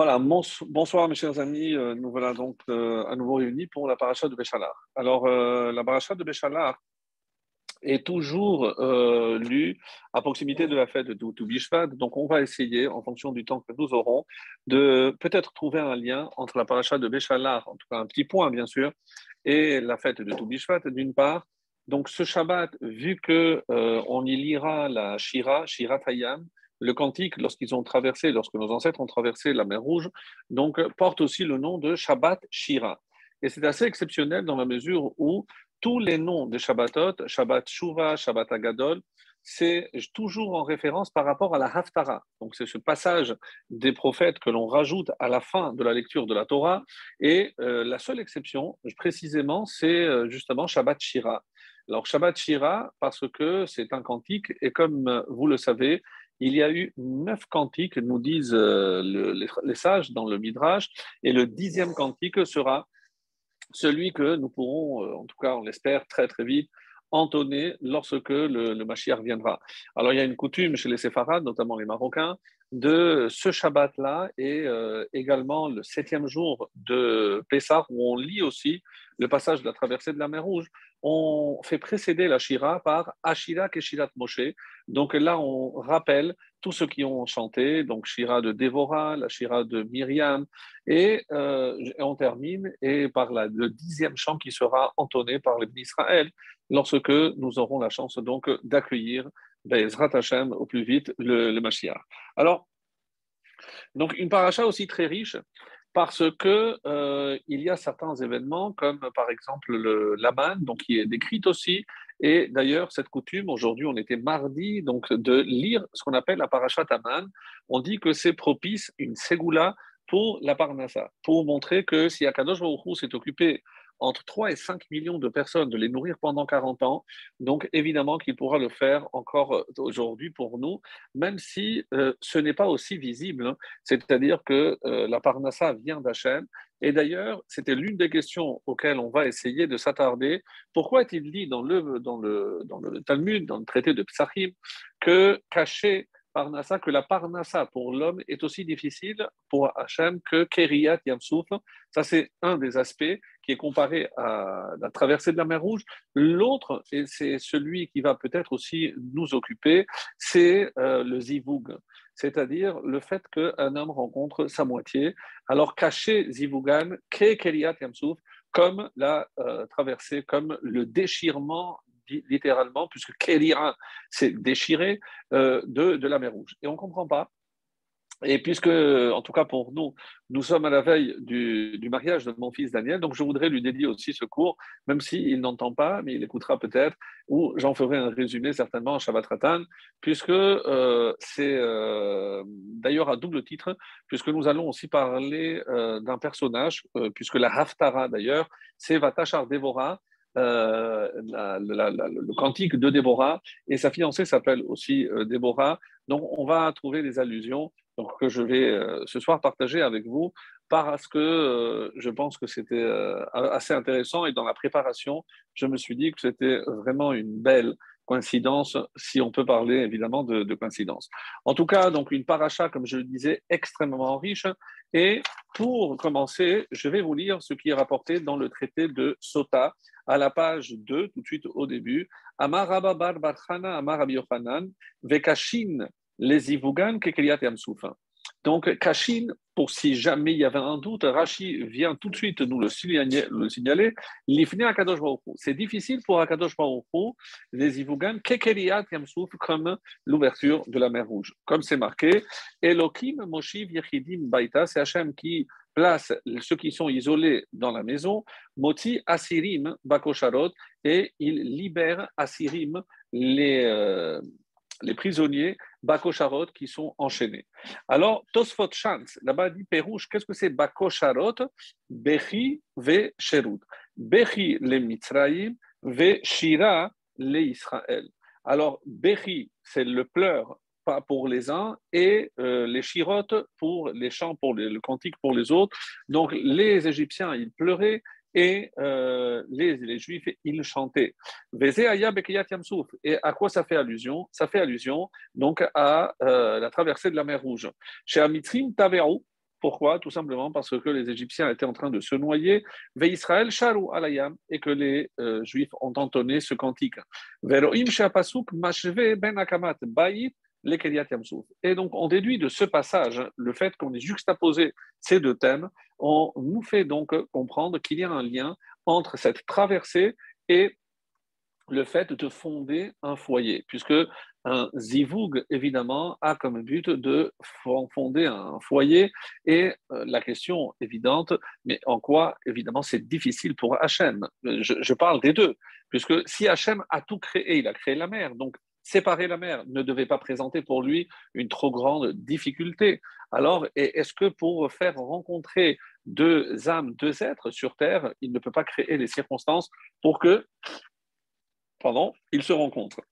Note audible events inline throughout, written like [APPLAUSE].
Voilà, bonsoir mes chers amis, euh, nous voilà donc euh, à nouveau réunis pour la paracha de Béchalar. Alors, euh, la paracha de Béchalar est toujours lue à proximité de la fête de Toubishvat, donc on va essayer, en fonction du temps que nous aurons, de peut-être trouver un lien entre la paracha de Béchalar, en tout cas un petit point bien sûr, et la fête de Toubishvat d'une part. Donc ce Shabbat, vu que on y lira la Shira, Shira Tayam, le cantique, lorsqu'ils ont traversé, lorsque nos ancêtres ont traversé la mer Rouge, donc porte aussi le nom de Shabbat Shira. Et c'est assez exceptionnel dans la mesure où tous les noms de Shabbatot, Shabbat Shuva, Shabbat Agadol, c'est toujours en référence par rapport à la Haftara. Donc c'est ce passage des prophètes que l'on rajoute à la fin de la lecture de la Torah. Et euh, la seule exception, précisément, c'est euh, justement Shabbat Shira. Alors Shabbat Shira, parce que c'est un cantique, et comme vous le savez, il y a eu neuf cantiques, nous disent euh, les, sages dans le Midrash, et le dixième cantique sera celui que nous pourrons, euh, en tout cas on l'espère très très vite, entonner lorsque le, le Mashiach viendra. Alors il y a une coutume chez les séfarades, notamment les Marocains, de ce Shabbat-là et euh, également le septième jour de Pessah, où on lit aussi le passage de la traversée de la mer Rouge. On fait précéder la Shira par Ashira Keshirat Moshe. Donc là, on rappelle tous ceux qui ont chanté, donc Shira de Dévorah, la Shira de Myriam, et, euh, on termine et par le dixième chant qui sera entonné par les Israël lorsque nous aurons la chance donc d'accueillir Bezrat Hashem au plus vite le, le Mashiach. Alors, donc une paracha aussi très riche parce que euh, il y a certains événements comme par exemple le Laman, donc qui est décrite aussi. Et d'ailleurs, cette coutume, aujourd'hui, on était mardi, donc de lire ce qu'on appelle la paracha Taman. On dit que c'est propice, une ségoula pour la parnassa, pour montrer que si Akadosh Baruch s'est occupé entre 3 et 5 millions de personnes, de les nourrir pendant 40 ans. Donc, évidemment qu'il pourra le faire encore euh, aujourd'hui pour nous, même si euh, ce n'est pas aussi visible. Hein. C'est-à-dire que euh, la Parnassa vient d'Hachem. Et d'ailleurs, c'était l'une des questions auxquelles on va essayer de s'attarder. Pourquoi est-il dit dans le, dans, le, dans le Talmud, dans le traité de Psachim, que cacher Parnassa, que la Parnassa pour l'homme est aussi difficile pour Hachem que Keriyat Yamsouf? Ça, c'est un des aspects est comparé à la traversée de la mer Rouge. L'autre, et c'est celui qui va peut-être aussi nous occuper, c'est euh, le Zivug, c'est-à-dire le fait qu'un homme rencontre sa moitié. Alors, caché Zivugan, Keriyat Yamsouf, comme la euh, traversée, comme le déchirement littéralement, puisque Kélira, c'est déchiré euh, de, de la mer Rouge. Et on ne comprend pas. Et puisque, en tout cas pour nous, nous sommes à la veille du, mariage de mon fils Daniel, donc je voudrais lui dédier aussi ce cours, même s'il n'entend pas, mais il écoutera peut-être, ou j'en ferai un résumé certainement en Shabbat Ratan, puisque euh, c'est euh, d'ailleurs à double titre, puisque nous allons aussi parler d'un personnage, puisque la Haftara d'ailleurs, c'est Vatachar Devora, euh, le cantique de Déborah, et sa fiancée s'appelle aussi euh. Donc, on va trouver des allusions que je vais euh, ce soir partager avec vous parce que je pense que c'était assez intéressant et dans la préparation, je me suis dit que c'était vraiment une belle coïncidence, si on peut parler évidemment de, de, coïncidence. En tout cas, donc une paracha, comme je le disais, extrêmement riche. Et pour commencer, je vais vous lire ce qui est rapporté dans le traité de Sota, à la page 2, tout de suite au début. Amar Rabba Bar Barchana, Amar Yochanan, Vekashin, les Ivugan, Kekeliat Yamsoufin. Donc, Kashin, pour si jamais il y avait un doute, Rashi vient tout de suite nous le signaler. Le signaler Akadosh C'est difficile pour Akadosh Baruch les Ivugan, Kekeliat Yamsouf, comme l'ouverture de la mer Rouge. Comme c'est marqué, Elohim Moshiv Yechidim Baita, c'est Hachem qui place ceux qui sont isolés dans la maison, Moti Asirim Bakosharot, et il libère Asirim, les, euh, les prisonniers Bakosharot qui sont enchaînés. Alors, Tosfot chante, là-bas dit Pérouche, qu'est-ce que c'est Bakosharot? Bechi ve Sherut. Bechi le Mitzraïm, ve Shira le Israël. Alors, Bechi, c'est le pleur pour les uns et euh, les chirotes pour les chants, pour le cantique pour les autres. Donc les Égyptiens, ils pleuraient, et euh, les, Juifs, ils chantaient. Et à quoi ça fait allusion? Ça fait allusion donc à euh, la traversée de la mer Rouge. Chez Taveru, pourquoi? Tout simplement parce que les Égyptiens étaient en train de se noyer. Ve Israël alayam et que les euh, Juifs ont entonné ce cantique. Veroim Mashve Ben Akamat Bayit et donc, on déduit de ce passage le fait qu'on ait juxtaposé ces deux thèmes. On nous fait donc comprendre qu'il y a un lien entre cette traversée et le fait de fonder un foyer, puisque un zivoug, évidemment, a comme but de fonder un foyer. Et euh, la question évidente, mais en quoi, évidemment, c'est difficile pour Hachem? Je, je, parle des deux, puisque si Hachem a tout créé, il a créé la mer, donc séparer la mer ne devait pas présenter pour lui une trop grande difficulté. Alors, est-ce que pour faire rencontrer deux âmes, deux êtres sur Terre, il ne peut pas créer les circonstances pour que, pardon, ils se rencontrent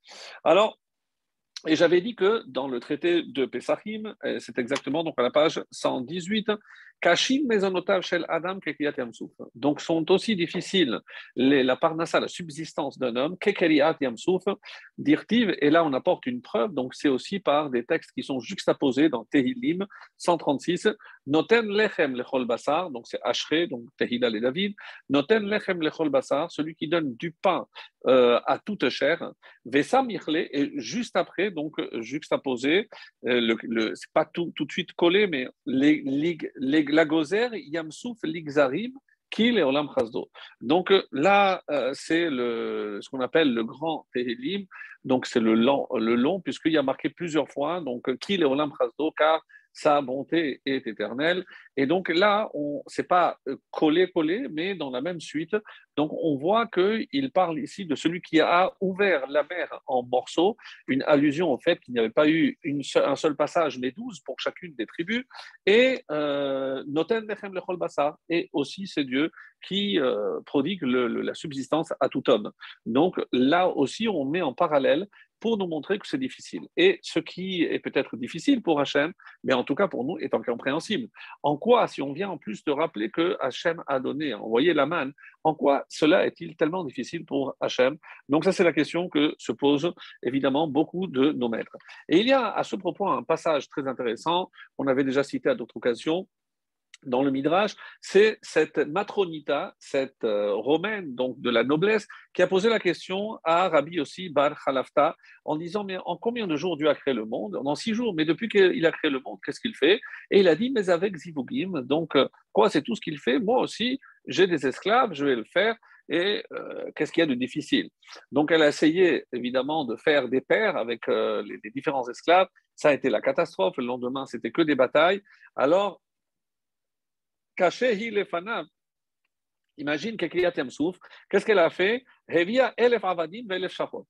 Alors, et j'avais dit que dans le traité de Pesachim, c'est exactement donc à la page 118, Kashim Shel Adam Yamsouf. Donc sont aussi difficiles les, la parnassa, la subsistance d'un homme, Kekriat Yamsouf, dirtiv, et là on apporte une preuve, donc c'est aussi par des textes qui sont juxtaposés dans Tehillim 136, Noten Lechem Lechol Basar, donc c'est Ashre, donc Tehilal et David, Noten Lechem Lechol Basar, celui qui donne du pain euh, à toute chair, Vesa Mirle, et juste après, donc juxtaposé, euh, le, le c'est pas tout, tout de suite collé, mais les, les, les la gozer yamsouf ligzarim kil et olam chazdo. Donc euh, là, euh, c'est le, ce qu'on appelle le grand Tehilim. Donc c'est le long, le long puisqu'il y a marqué plusieurs fois donc kil et olam chazdo car sa bonté est éternelle. Et donc là, on c'est pas euh, collé collé, mais dans la même suite. Donc on voit qu'il parle ici de celui qui a ouvert la mer en morceaux, une allusion au fait qu'il n'y avait pas eu un seul passage, mais douze pour chacune des tribus. Et euh, Noten Lechem Lechol Bassa, et aussi c'est Dieu qui euh, prodigue la subsistance à tout homme. Donc là aussi, on met en parallèle pour nous montrer que c'est difficile. Et ce qui est peut-être difficile pour Hachem, mais en tout cas pour nous, est incompréhensible. En quoi, si on vient en plus de rappeler que Hachem a donné, a envoyé la manne, en quoi cela est-il tellement difficile pour Hachem? Donc ça, c'est la question que se posent évidemment beaucoup de nos maîtres. Et il y a à ce propos un passage très intéressant, on avait déjà cité à d'autres occasions, dans le Midrash, c'est cette matronita, cette euh, romaine donc de la noblesse, qui a posé la question à Rabbi aussi Bar Khalafta en disant mais en combien de jours Dieu a créé le monde? En six jours. Mais depuis qu'il a créé le monde, qu'est-ce qu'il fait? Et il a dit mais avec Zivugim, donc euh, quoi C'est tout ce qu'il fait? Moi aussi, j'ai des esclaves, je vais le faire. Et euh, qu'est-ce qu'il y a de difficile? Donc elle a essayé évidemment de faire des paires avec les, les différents esclaves. Ça a été la catastrophe. Le lendemain, c'était que des batailles. Alors caché il Imagine qu'elle souffre. Qu'est-ce qu'elle a fait?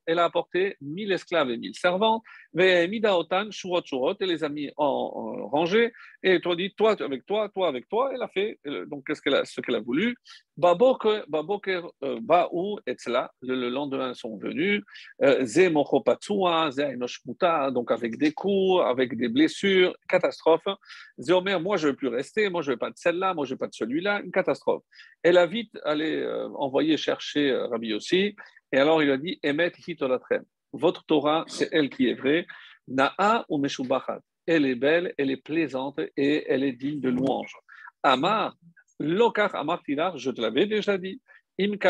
Elle a apporté mille esclaves et mille servantes. Et les a mis en, rangée. Et toi, dit, toi avec toi, toi avec toi. Elle a fait euh, donc qu'est-ce qu'elle a, ce qu'elle a voulu. Baboker, euh, Baou, etc. Le lendemain sont venus. Euh, Ze donc avec des coups, avec des blessures, catastrophe. Zéomer, moi je ne veux plus rester, moi je ne veux pas de celle-là, moi je ne veux pas de celui-là, une catastrophe. Elle a vite allé envoyer chercher Rabbi Yossi et alors il a dit Emet Votre Torah, c'est elle qui est vraie. Na'a ou Meshubachat. Elle est belle, elle est plaisante et elle est digne de louange. Amar, Lokar Amar je te l'avais déjà dit. Donc, je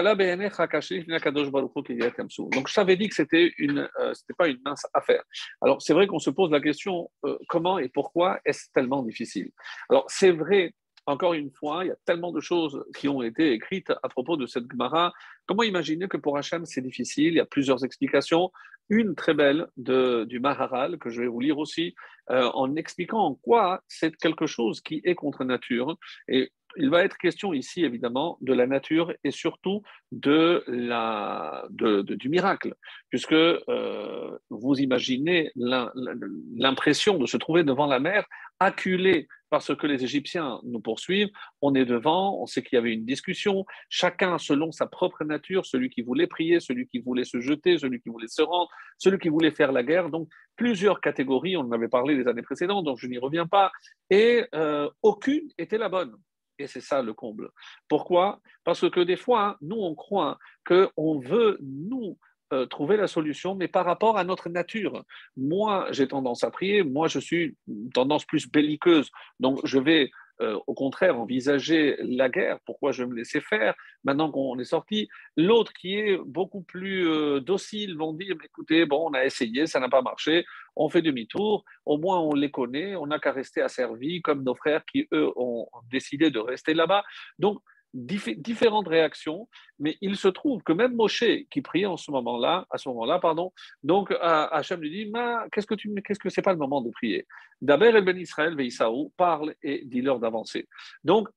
t'avais dit que c'était une, euh, c'était pas une mince affaire. Alors, c'est vrai qu'on se pose la question euh, comment et pourquoi est-ce tellement difficile? Alors, c'est vrai encore une fois, il y a tellement de choses qui ont été écrites à propos de cette Gemara. Comment imaginer que pour Hachem, c'est difficile? Il y a plusieurs explications. Une très belle de, du Maharal, que je vais vous lire aussi, euh, en expliquant en quoi c'est quelque chose qui est contre nature. Et il va être question ici, évidemment, de la nature et surtout de la, de, du miracle, puisque euh, vous imaginez l'impression de se trouver devant la mer, acculé parce que les Égyptiens nous poursuivent, on est devant, on sait qu'il y avait une discussion, chacun selon sa propre nature, celui qui voulait prier, celui qui voulait se jeter, celui qui voulait se rendre, celui qui voulait faire la guerre. Donc plusieurs catégories, on en avait parlé les années précédentes, donc je n'y reviens pas, et euh, aucune était la bonne. et c'est ça le comble. Pourquoi? Parce que des fois, nous, on croit qu'on veut, nous, euh, trouver la solution, mais par rapport à notre nature. Moi, j'ai tendance à prier, moi, je suis tendance plus belliqueuse, donc je vais euh, au contraire envisager la guerre, pourquoi je vais me laisser faire maintenant qu'on est sorti? L'autre qui est beaucoup plus euh, docile vont dire, écoutez, bon, on a essayé, ça n'a pas marché, on fait demi-tour, au moins on les connaît, on n'a qu'à rester asservis comme nos frères qui, eux, ont décidé de rester là-bas. Donc, différentes réactions, mais il se trouve que même Moshe, qui priait en ce moment-là, à ce moment-là, pardon, donc Hachem lui dit Qu'est-ce que tu qu'est-ce que c'est pas le moment de prier? D'abord, El Ben Israël, Veïsaou, parle et dit-leur d'avancer. Donc,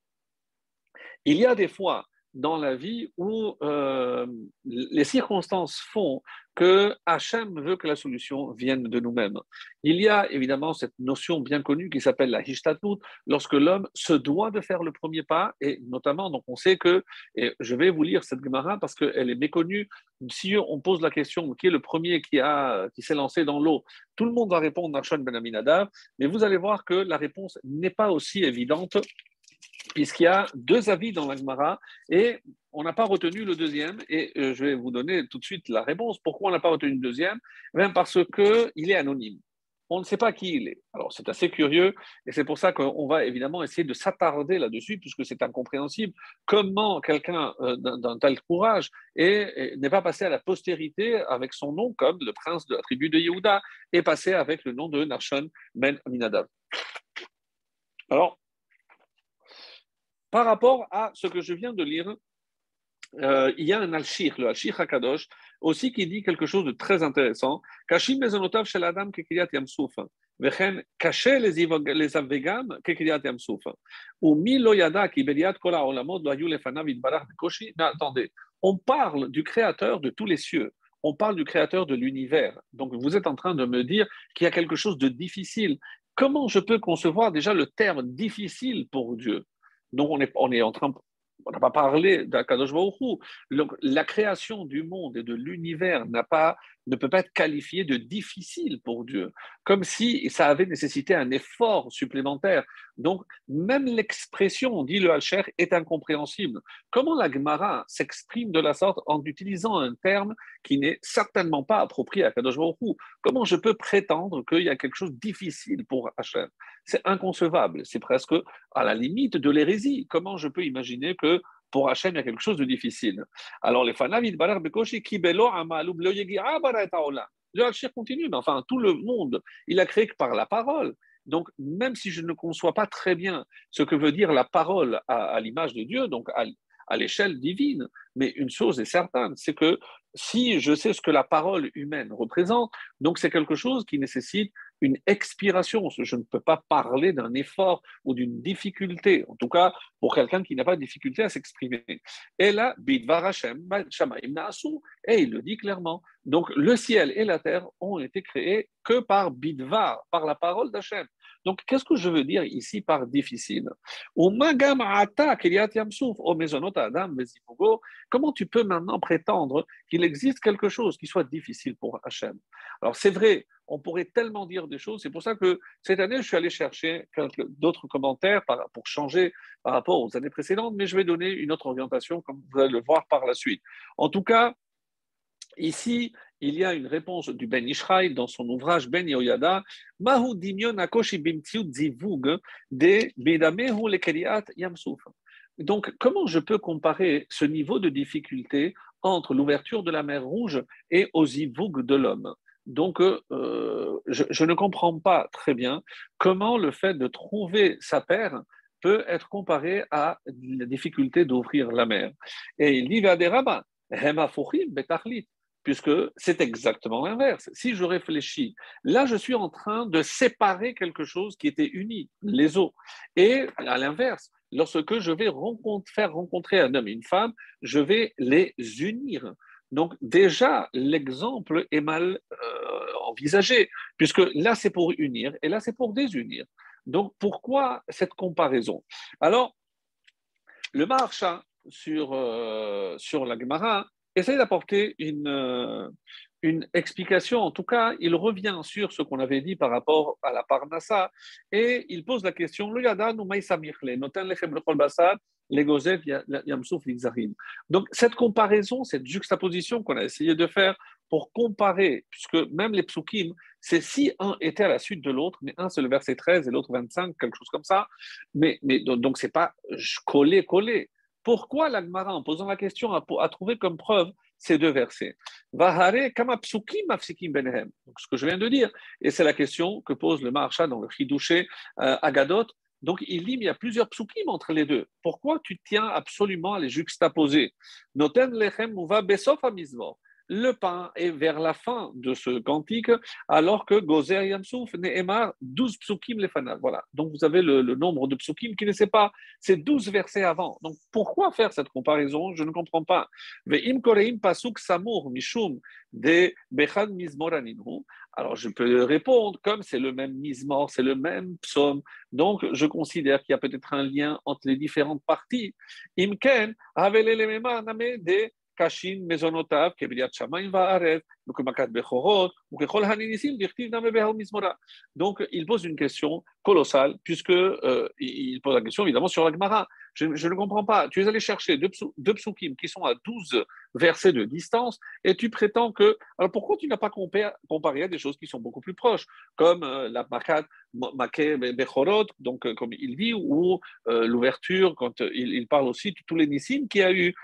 il y a des fois dans la vie où euh, les circonstances font que Hachem veut que la solution vienne de nous-mêmes. Il y a évidemment cette notion bien connue qui s'appelle la Hishtatut, lorsque l'homme se doit de faire le premier pas, et notamment, donc on sait que, et je vais vous lire cette Gemara parce qu'elle est méconnue, si on pose la question qui est le premier qui, qui s'est lancé dans l'eau, tout le monde va répondre Nachon Ben Aminadav, mais vous allez voir que la réponse n'est pas aussi évidente puisqu'il y a deux avis dans l'Agmara et on n'a pas retenu le deuxième. Et euh, je vais vous donner tout de suite la réponse. Pourquoi on n'a pas retenu le deuxième? Eh Parce qu'il est anonyme. On ne sait pas qui il est. Alors c'est assez curieux et c'est pour ça qu'on va évidemment essayer de s'attarder là-dessus puisque c'est incompréhensible. Comment quelqu'un euh, d'un tel courage n'est pas passé à la postérité avec son nom comme le prince de la tribu de Yehuda et passé avec le nom de Narshon Ben Aminadav? Alors, par rapport à ce que je viens de lire, euh, il y a un Al-Shir, le Al-Shir HaKadosh, aussi qui dit quelque chose de très intéressant. Kashim shel adam attendez, on parle du créateur de tous les cieux. On parle du créateur de l'univers. Donc vous êtes en train de me dire qu'il y a quelque chose de difficile. Comment je peux concevoir déjà le terme difficile pour Dieu? Donc on est, on est en train, on n'a pas parlé d'Akadosh Baruch La création du monde et de l'univers n'a pas ne peut pas être qualifié de difficile pour Dieu, comme si ça avait nécessité un effort supplémentaire. Donc, même l'expression, dit le Halcher, est incompréhensible. Comment la Gemara s'exprime de la sorte en utilisant un terme qui n'est certainement pas approprié à Kadosh Baruch Comment je peux prétendre qu'il y a quelque chose de difficile pour Hachem? C'est inconcevable, c'est presque à la limite de l'hérésie. Comment je peux imaginer que pour Hachem, il y a quelque chose de difficile. Alors, les fanavid barar bekoshi kibelo amalub. Le Hachir continue, mais enfin, tout le monde, il a créé que par la parole. Donc, même si je ne conçois pas très bien ce que veut dire la parole à, l'image de Dieu, donc à l'échelle divine, mais une chose est certaine, c'est que si je sais ce que la parole humaine représente, donc c'est quelque chose qui nécessite une expiration. Je ne peux pas parler d'un effort ou d'une difficulté, en tout cas pour quelqu'un qui n'a pas de difficulté à s'exprimer. Et là, Bidvar Hashem, et il le dit clairement. Donc le ciel et la terre ont été créés que par Bidvar, par la parole d'Hachem. Donc, qu'est-ce que je veux dire ici par difficile? Comment tu peux maintenant prétendre qu'il existe quelque chose qui soit difficile pour Hachem? Alors, c'est vrai, on pourrait tellement dire des choses. C'est pour ça que cette année, je suis allé chercher d'autres commentaires pour changer par rapport aux années précédentes, mais je vais donner une autre orientation, comme vous allez le voir par la suite. En tout cas, Ici, il y a une réponse du Ben Ishraï dans son ouvrage Ben Yoyada, Mahu Dimion Akoshi Zivug de Yamsuf. Donc, comment je peux comparer ce niveau de difficulté entre l'ouverture de la mer Rouge et aux zivug de l'homme? Donc, euh, je, je, ne comprends pas très bien comment le fait de trouver sa paire peut être comparé à la difficulté d'ouvrir la mer. Et il dit, puisque c'est exactement l'inverse. Si je réfléchis, là, je suis en train de séparer quelque chose qui était uni, les eaux. Et à l'inverse, lorsque je vais faire rencontrer un homme et une femme, je vais les unir. Donc déjà, l'exemple est mal euh, envisagé, puisque là, c'est pour unir et là, c'est pour désunir. Donc pourquoi cette comparaison? Alors, le marcha sur, euh, sur la Gemara essaye d'apporter une, euh, une explication. En tout cas, il revient sur ce qu'on avait dit par rapport à la Parnassa et il pose la question donc, cette comparaison, cette juxtaposition qu'on a essayé de faire pour comparer, puisque même les psukim, c'est si un était à la suite de l'autre, mais un c'est le verset 13 et l'autre 25, quelque chose comme ça, mais, mais donc c'est pas collé, collé. Pourquoi l'Agmara, en posant la question, a, trouvé comme preuve ces deux versets? Vahare kama psukim benehem. Donc, ce que je viens de dire, et c'est la question que pose le Maharsha dans le Chidouché euh, Agadot, donc il dit, il y a plusieurs psukim entre les deux. Pourquoi tu tiens absolument à les juxtaposer? Noten lechem uva besof le pain est vers la fin de ce cantique, alors que Gozer Yamsouf, Nehemar, 12 psukim lefanav. Voilà. Donc vous avez le, nombre de psukim qui ne sait pas. C'est 12 versets avant. Donc pourquoi faire cette comparaison? Je ne comprends pas. Ve'im koreim pasuk samur mishum de bechan mizmoraninu. Alors je peux répondre, comme c'est le même mismor, c'est le même psaume, donc je considère qu'il y a peut-être un lien entre les différentes parties. Imken, l'élément de קשים מזונותיו כבריאת שמיים וארץ, וכמכת בכורות, וככל הניסים דכתיב נמי בהל מזמורה. Donc, il pose une question colossale, puisque euh, il pose la question évidemment sur la Gemara. Je, je, ne comprends pas. Tu es allé chercher deux, deux psukim qui sont à 12 versets de distance, et tu prétends que. Alors pourquoi tu n'as pas comparé, à des choses qui sont beaucoup plus proches, comme euh, la Makat, Maké Bechorot, donc euh, comme il dit, ou euh, l'ouverture, quand il, il, parle aussi de tous les Nissim qu'il y a eu,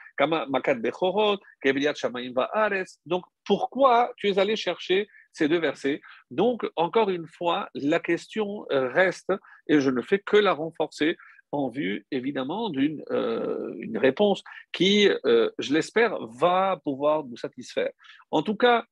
Donc pourquoi tu es allé chercher ces deux versets? Donc, encore une fois, la question reste, et je ne fais que la renforcer en vue évidemment d'une euh, réponse qui, euh, je l'espère, va pouvoir nous satisfaire. En tout cas,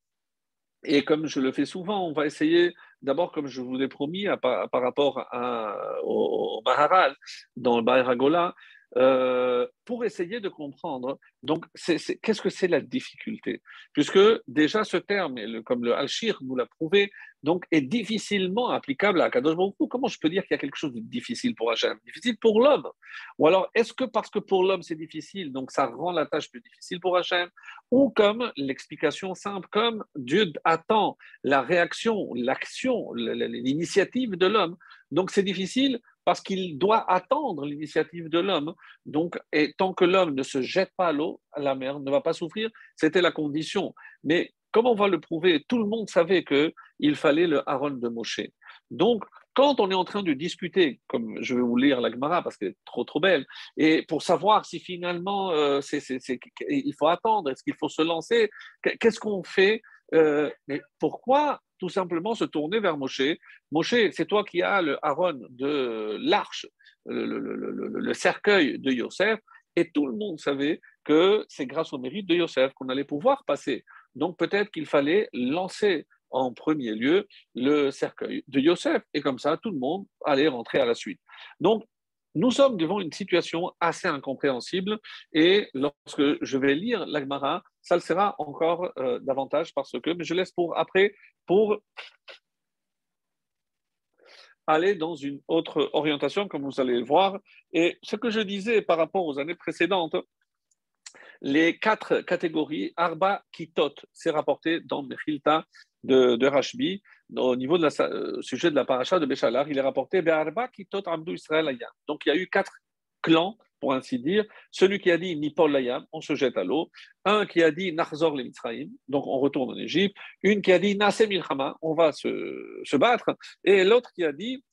et comme je le fais souvent, on va essayer d'abord, comme je vous l'ai promis, par, rapport à, au, au, Maharal, dans le Baharagola, euh, pour essayer de comprendre. Donc, qu'est-ce que c'est la difficulté? Puisque déjà ce terme, comme le Al-Shir nous l'a prouvé, donc est difficilement applicable à Kadosh Baruch Comment je peux dire qu'il y a quelque chose de difficile pour Hachem? Difficile pour l'homme. Ou alors, est-ce que parce que pour l'homme c'est difficile, donc ça rend la tâche plus difficile pour Hachem? Ou comme l'explication simple, comme Dieu attend la réaction, l'action, l'initiative de l'homme, donc c'est difficile parce qu'il doit attendre l'initiative de l'homme. Donc, et tant que l'homme ne se jette pas à l'eau, la mer ne va pas souffrir. C'était la condition. Mais comme on va le prouver, tout le monde savait qu'il fallait le Aaron de Moshe. Donc, quand on est en train de discuter, comme je vais vous lire la Gemara parce qu'elle est trop trop belle, et pour savoir si finalement euh, il faut attendre, est-ce qu'il faut se lancer, qu'est-ce qu'on fait euh, Mais pourquoi tout simplement se tourner vers Moshe? Moshe, c'est toi qui as le haron de l'arche, le, cercueil de Yosef, et tout le monde savait que c'est grâce au mérite de Yosef qu'on allait pouvoir passer. Donc peut-être qu'il fallait lancer en premier lieu le cercueil de Yosef, et comme ça, tout le monde allait rentrer à la suite. Nous sommes devant une situation assez incompréhensible et lorsque je vais lire l'Agmara, ça le sera encore euh, davantage parce que, mais je laisse pour après, pour aller dans une autre orientation, comme vous allez le voir. Et ce que je disais par rapport aux années précédentes, les quatre catégories, Arba Kitot, c'est rapporté dans Mechilta de, de Rashbi, au niveau du euh, sujet de la paracha de Béchalar, il est rapporté Donc il y a eu quatre clans, pour ainsi dire. Celui qui a dit Nipol Layam, on se jette à l'eau. Un qui a dit Nachzor le Mitzrayim, donc on retourne en Égypte. Une qui a dit Nase Milchama, on va se, se battre. Et l'autre qui a dit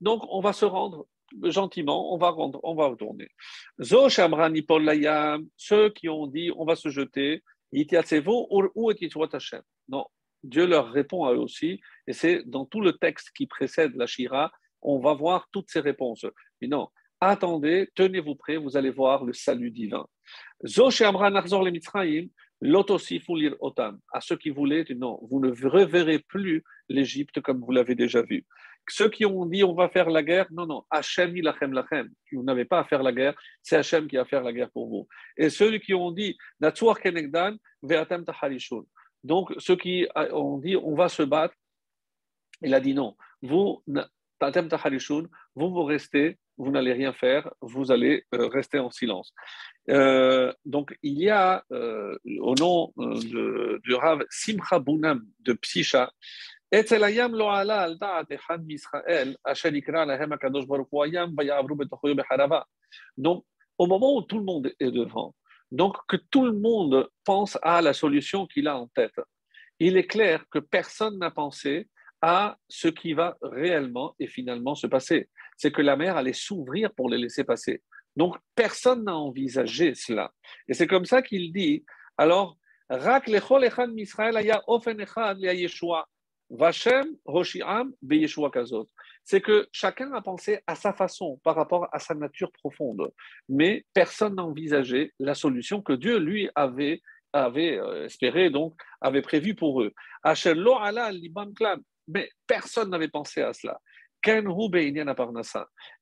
donc on va se rendre gentiment, on va rendre, on va retourner. Zo ceux qui ont dit on va se jeter, non, Dieu leur répond à eux aussi, et c'est dans tout le texte qui précède la Shira, on va voir toutes ces réponses. Mais non, attendez, tenez-vous prêts, vous allez voir le salut divin. À ceux qui voulaient, non, vous ne reverrez plus l'Égypte comme vous l'avez déjà vu. Ceux qui ont dit on va faire la guerre, non, non, Hachem lachem lachem. Vous n'avez pas à faire la guerre, c'est Hachem qui va faire la guerre pour vous. Et ceux qui ont dit kenegdan Donc ceux qui ont dit on va se battre, il a dit non. Vous, vous, vous restez vous n'allez rien faire, vous allez euh, rester en silence. Euh, donc, il y a, euh, au nom du Rav Simcha Bunam de Psicha, donc, au moment où tout le monde est devant, donc que tout le monde pense à la solution qu'il a en tête, il est clair que personne n'a pensé à ce qui va réellement et finalement se passer. C'est que la mer allait s'ouvrir pour les laisser passer. Donc, personne n'a envisagé cela. Et c'est comme ça qu'il dit, alors, Rak lechol echad misrael aya ofen echad Yeshua. Vashem Roshiam Beyeshua Kazot. C'est que chacun a pensé à sa façon par rapport à sa nature profonde, mais personne n'a envisagé la solution que Dieu lui avait, avait euh, espéré, donc avait prévu pour eux. Mais personne n'avait pensé à cela.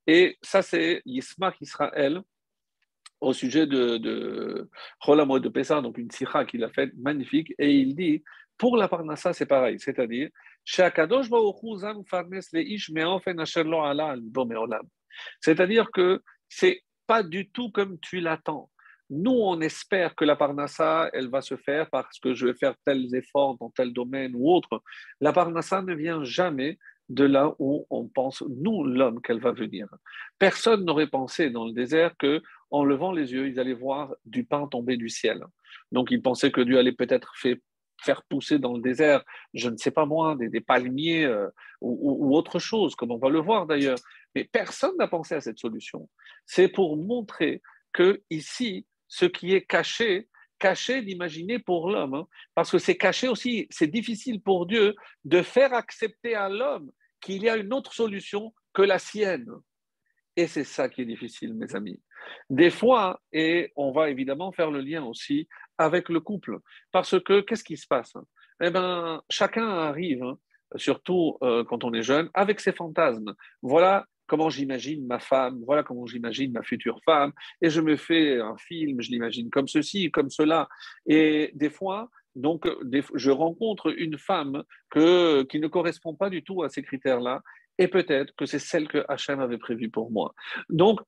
Et ça, c'est Yismach Israël au sujet de, de de Pessah, donc une sikha qu'il a faite magnifique, et il dit pour la Parnassa, c'est pareil, c'est-à-dire, c'est-à-dire que c'est pas du tout comme tu l'attends. Nous, on espère que la Parnassa, elle va se faire parce que je vais faire tels efforts dans tel domaine ou autre. La Parnassa ne vient jamais de là où on pense, nous, l'homme, qu'elle va venir. Personne n'aurait pensé dans le désert que, en levant les yeux, ils allaient voir du pain tomber du ciel. Donc, ils pensaient que Dieu allait peut-être faire faire pousser dans le désert, je ne sais pas moi, des, palmiers euh, ou, autre chose, comme on va le voir d'ailleurs. Mais personne n'a pensé à cette solution. C'est pour montrer que ici, ce qui est caché, caché d'imaginer pour l'homme, hein, parce que c'est caché aussi, c'est difficile pour Dieu de faire accepter à l'homme qu'il y a une autre solution que la sienne. Et c'est ça qui est difficile, mes amis. Des fois, et on va évidemment faire le lien aussi avec le couple. Parce que qu'est-ce qui se passe? Eh bien, chacun arrive, hein, surtout euh, quand on est jeune, avec ses fantasmes. Voilà comment j'imagine ma femme, voilà comment j'imagine ma future femme, et je me fais un film, je l'imagine comme ceci, comme cela. Et des fois, donc, je rencontre une femme que, qui ne correspond pas du tout à ces critères-là, et peut-être que c'est celle que Hachem avait prévue pour moi. Donc,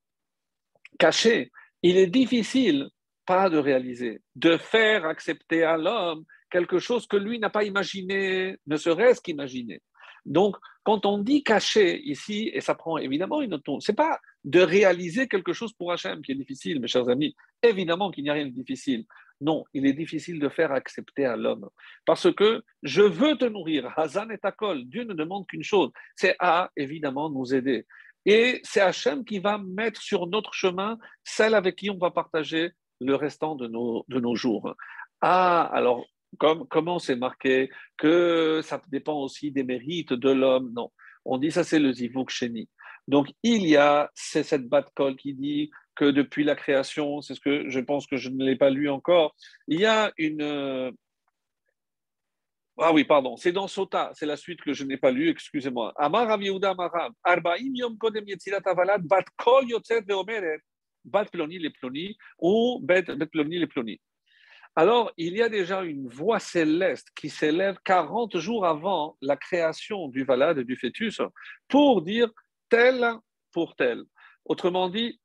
caché, il est difficile pas de réaliser, de faire accepter à l'homme quelque chose que lui n'a pas imaginé, ne serait-ce qu'imaginer. Donc, quand on dit cacher ici, et ça prend évidemment une autre ce n'est pas de réaliser quelque chose pour Hachem qui est difficile, mes chers amis. Évidemment qu'il n'y a rien de difficile. Non, il est difficile de faire accepter à l'homme. Parce que je veux te nourrir. Hazan et Takol. Dieu ne demande qu'une chose c'est à, évidemment, nous aider. Et c'est Hachem qui va mettre sur notre chemin celle avec qui on va partager le restant de nos, de nos jours. Ah, alors, comme, comment c'est marqué que ça dépend aussi des mérites de l'homme? Non, on dit ça c'est le zivuk sheni. Donc, il y a cette bat col qui dit que depuis la création, c'est ce que je pense que je ne l'ai pas lu encore, il y a une... Euh, ah oui, pardon, c'est dans Sota, c'est la suite que je n'ai pas lu, excusez-moi. Amar Rav Yehuda Amaram, Arbaim Bat Kol Veomeret, Bat Ploni les Ploni, ou Bet, Ploni les Ploni. Alors, il y a déjà une voix céleste qui s'élève 40 jours avant la création du valade du fœtus pour dire tel pour tel. Autrement dit,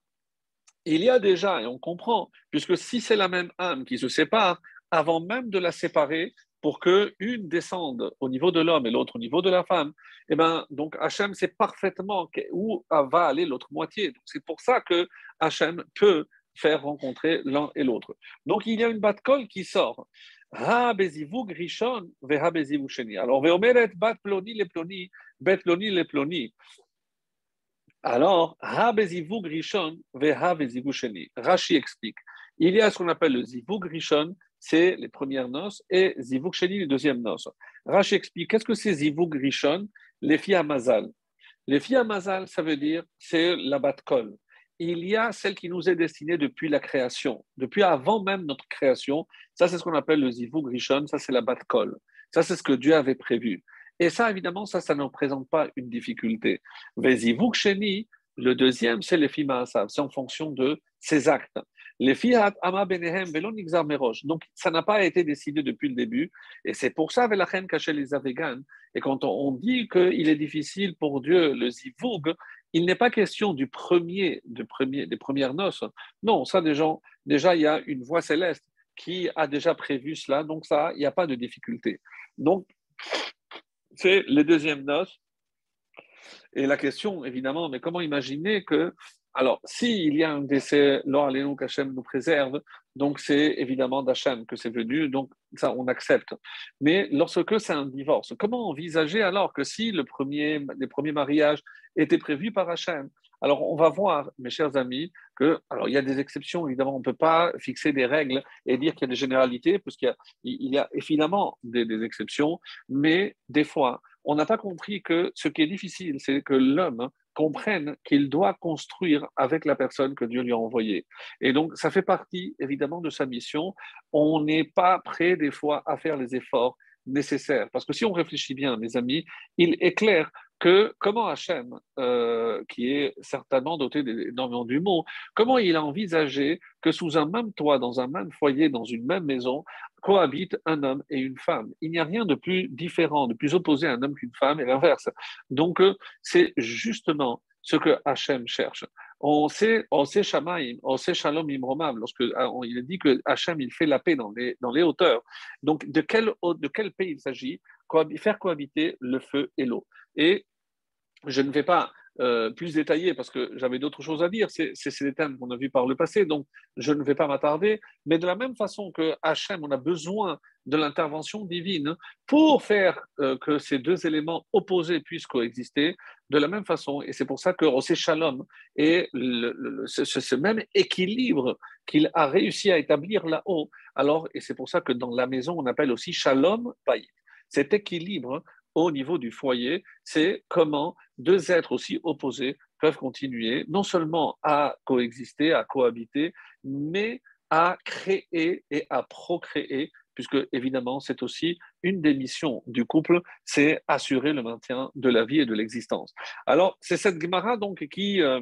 il y a déjà, et on comprend, puisque si c'est la même âme qui se sépare, avant même de la séparer, pour que une descende au niveau de l'homme et l'autre au niveau de la femme, eh ben, donc Hachem sait parfaitement où va aller l'autre moitié. C'est pour ça que Hachem peut faire rencontrer l'un et l'autre. Donc il y a une bat col qui sort. Alors Alors ha bezivug rishon. Rashi explique. Il y a ce qu'on appelle le zivug rishon, c'est les premières noces, et zivug sheni, les deuxièmes noces. Rashi explique qu'est-ce que c'est zivug rishon, les filles à. Les filles à ça veut dire c'est la bat kol il y a celle qui nous est destinée depuis la création, depuis avant même notre création. Ça, c'est ce qu'on appelle le zivug rishon, ça, c'est la bat kol. Ça, c'est ce que Dieu avait prévu. Et ça, évidemment, ça, ça ne représente pas une difficulté. Mais zivug sheni, le deuxième, c'est les filles c'est en fonction de ses actes. Les filles ama benehem velon. Donc, ça n'a pas été décidé depuis le début. Et c'est pour ça, caché les. Et quand on dit qu'il est difficile pour Dieu, le zivug, il n'est pas question du premier, premier, des premières noces. Non, ça, déjà, déjà, il y a une voix céleste qui a déjà prévu cela, donc ça, il n'y a pas de difficulté. Donc, c'est les deuxièmes noces. Et la question, évidemment, mais comment imaginer que alors, s'il y a un décès, l'Or qu'Hachem nous préserve, donc c'est évidemment d'Hachem que c'est venu, donc ça on accepte. Mais lorsque c'est un divorce, comment envisager alors que si le premier, les premiers mariages étaient prévus par Hachem? Alors, on va voir, mes chers amis, alors, il y a des exceptions, évidemment, on ne peut pas fixer des règles et dire qu'il y a des généralités, parce qu'il y a, il y a évidemment des, des exceptions, mais des fois, on n'a pas compris que ce qui est difficile, c'est que l'homme comprenne qu'il doit construire avec la personne que Dieu lui a envoyée. Et donc, ça fait partie évidemment de sa mission. On n'est pas prêt des fois à faire les efforts nécessaires. Parce que si on réfléchit bien, mes amis, il est clair que comment Hachem, euh, qui est certainement doté d'énormément d'humour, comment il a envisagé que sous un même toit, dans un même foyer, dans une même maison, cohabitent un homme et une femme. Il n'y a rien de plus différent, de plus opposé à un homme qu'une femme et l'inverse. Donc, euh, c'est justement ce que Hachem cherche. On sait, on sait Shamaim, on sait Shalom Imromam, lorsque ah, il dit que Hachem, il fait la paix dans les, dans les hauteurs. Donc, de quel, de pays il s'agit? Faire cohabiter le feu et l'eau. Et je ne vais pas euh, plus détailler parce que j'avais d'autres choses à dire. C'est des thèmes qu'on a vus par le passé, donc je ne vais pas m'attarder. Mais de la même façon que Hachem, on a besoin de l'intervention divine pour faire euh, que ces deux éléments opposés puissent coexister de la même façon. Et c'est pour ça que Rosé Shalom et ce, même équilibre qu'il a réussi à établir là-haut. Alors, et c'est pour ça que dans la maison, on appelle aussi Shalom Bayit. Cet équilibre au niveau du foyer, c'est comment deux êtres aussi opposés peuvent continuer non seulement à coexister, à cohabiter, mais à créer et à procréer, puisque évidemment c'est aussi une des missions du couple, c'est assurer le maintien de la vie et de l'existence. Alors c'est cette Gemara donc qui euh,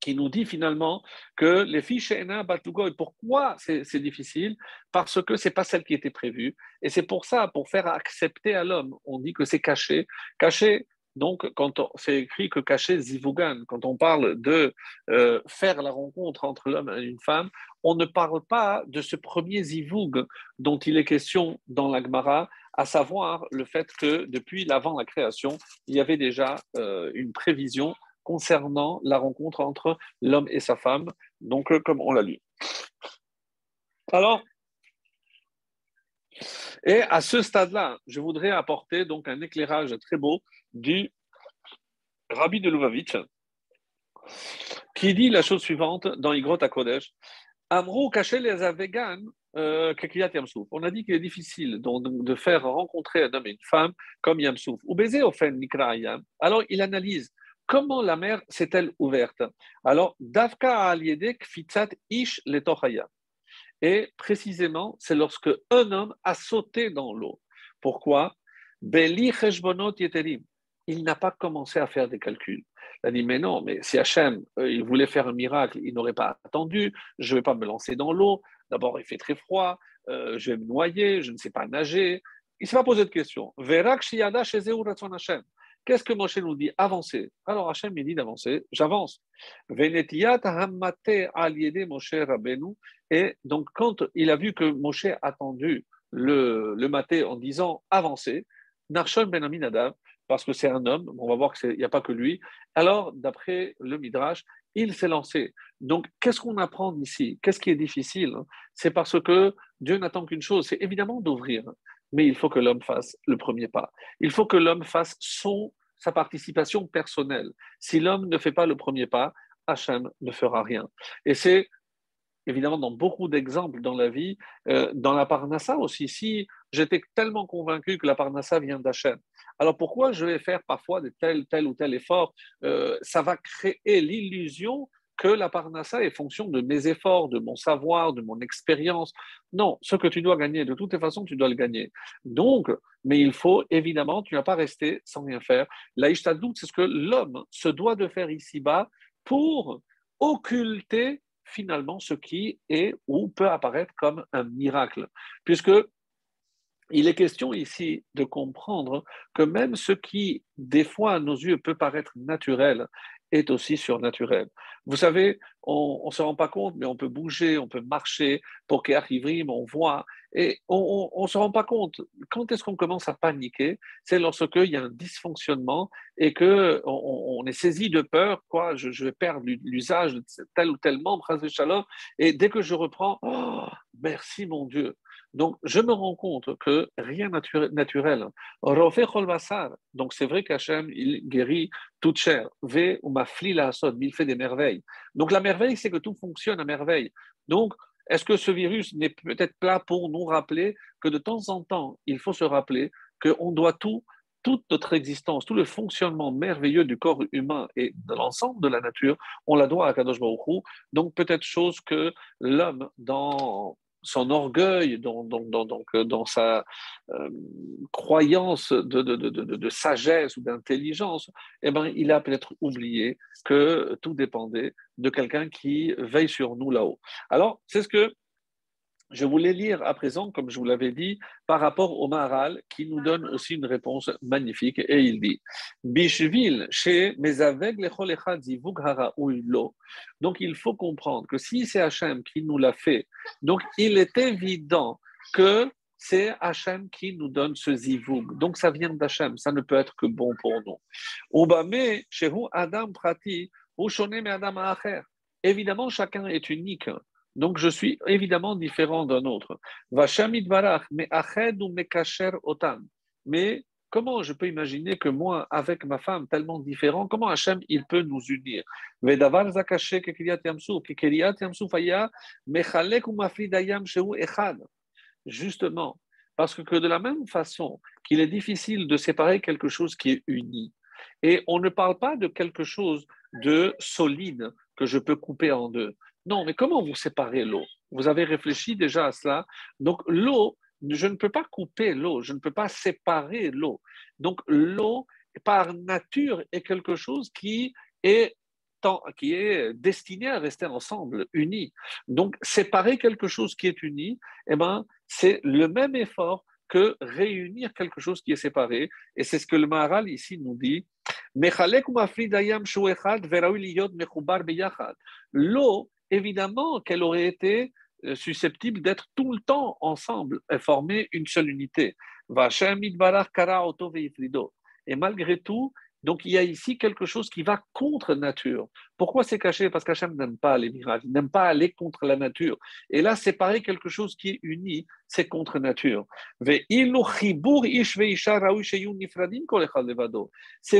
qui nous dit finalement que les filles chez et pourquoi c'est difficile? Parce que ce n'est pas celle qui était prévue. Et c'est pour ça, pour faire accepter à l'homme, on dit que c'est caché. Caché, donc, quand c'est écrit que caché zivugan, quand on parle de euh, faire la rencontre entre l'homme et une femme, on ne parle pas de ce premier zivug dont il est question dans l'Agmara, à savoir le fait que depuis l'avant la création, il y avait déjà euh, une prévision concernant la rencontre entre l'homme et sa femme, donc euh, comme on l'a lu. Alors, et à ce stade-là, je voudrais apporter donc un éclairage très beau du Rabbi de Lubavitch, qui dit la chose suivante dans Igrot à Kodesh Amrou caché les euh. On a dit qu'il est difficile de faire rencontrer un homme et une femme comme Yamsouf. Ou baiser Alors il analyse Comment la mer s'est-elle ouverte? Alors, Davka aliedek fitzat ish letochaya. Et précisément, c'est lorsque un homme a sauté dans l'eau. Pourquoi? Beli yeterim. Il n'a pas commencé à faire des calculs. Il a dit, mais non, mais si Hachem, euh, il voulait faire un miracle, il n'aurait pas attendu, je ne vais pas me lancer dans l'eau. D'abord, il fait très froid, euh, je vais me noyer, je ne sais pas nager. Il ne s'est pas posé de questions. Verak shiyada Hashem. Qu'est-ce que Moshe nous dit? Avancer. Alors Hachem il dit d'avancer, j'avance. Et donc, quand il a vu que Moshe a attendu le, le maté en disant avancer, Narshon ben Aminadav, parce que c'est un homme, on va voir qu'il n'y a pas que lui, alors d'après le Midrash, il s'est lancé. Donc, qu'est-ce qu'on apprend ici Qu'est-ce qui est difficile? C'est parce que Dieu n'attend qu'une chose, c'est évidemment d'ouvrir mais il faut que l'homme fasse le premier pas. Il faut que l'homme fasse son, sa participation personnelle. Si l'homme ne fait pas le premier pas, Hachem ne fera rien. Et c'est évidemment dans beaucoup d'exemples dans la vie, euh, dans la Parnassa aussi. Si j'étais tellement convaincu que la Parnassa vient d'Hachem, alors pourquoi je vais faire parfois de tel, tel ou tel effort euh, Ça va créer l'illusion que la parnassa est fonction de mes efforts, de mon savoir, de mon expérience. Non, ce que tu dois gagner, de toutes les façons, tu dois le gagner. Donc, mais il faut évidemment, tu n'as pas resté sans rien faire. L'aïshtadout, c'est ce que l'homme se doit de faire ici-bas pour occulter finalement ce qui est ou peut apparaître comme un miracle. Puisque il est question ici de comprendre que même ce qui, des fois, à nos yeux, peut paraître naturel est aussi surnaturel. Vous savez, on ne se rend pas compte, mais on peut bouger, on peut marcher. Pour qu'arrivrim, on voit. Et on ne se rend pas compte. Quand est-ce qu'on commence à paniquer? C'est lorsqu'il y a un dysfonctionnement et qu'on on est saisi de peur. Quoi, je, vais perdre l'usage de tel ou tel membre, et dès que je reprends, oh, merci mon Dieu. Donc, je me rends compte que rien naturel. naturel. Donc, c'est vrai qu'Hachem, il guérit toute chair. V ou ma la il fait des merveilles. Donc, la merveille, c'est que tout fonctionne à merveille. Donc, est-ce que ce virus n'est peut-être pas pour nous rappeler que de temps en temps, il faut se rappeler qu'on doit tout, toute notre existence, tout le fonctionnement merveilleux du corps humain et de l'ensemble de la nature, on la doit à Kadosh Baruch Donc peut-être chose que l'homme, dans son orgueil, dans, euh, dans sa euh, croyance de, sagesse ou d'intelligence, eh ben, il a peut-être oublié que tout dépendait de quelqu'un qui veille sur nous là-haut. Alors, c'est ce que je voulais lire à présent, comme je vous l'avais dit, par rapport au Maharal, qui nous donne aussi une réponse magnifique. Et il dit Bishvil, chez mes aveugles, donc il faut comprendre que si c'est Hachem qui nous l'a fait, donc il est évident que c'est Hachem qui nous donne ce zivug. Donc ça vient d'Hachem, ça ne peut être que bon pour nous. Ubame, chez Adam Prati, Adam Évidemment, chacun est unique. Donc, je suis évidemment différent d'un autre. Mais ached ou mekacher otan. Mais comment je peux imaginer que moi, avec ma femme tellement différent, comment Hachem, il peut nous unir? Justement, parce que de la même façon qu'il est difficile de séparer quelque chose qui est uni, et on ne parle pas de quelque chose de solide que je peux couper en deux. Non, mais comment vous séparez l'eau? Vous avez réfléchi déjà à cela. Donc l'eau, je ne peux pas couper l'eau, je ne peux pas séparer l'eau. Donc l'eau, par nature, est quelque chose qui est qui est destiné à rester ensemble, uni. Donc, séparer quelque chose qui est uni, eh ben, c'est le même effort que réunir quelque chose qui est séparé. Et c'est ce que le Maharal ici nous dit. L'eau évidemment qu'elle aurait été euh, susceptible d'être tout le temps ensemble et former une seule unité. Et malgré tout, donc il y a ici quelque chose qui va contre nature. Pourquoi c'est caché? Parce qu'Hachem n'aime pas les miracles, il n'aime pas aller contre la nature. Et là, séparer quelque chose qui est uni, c'est contre nature. C'est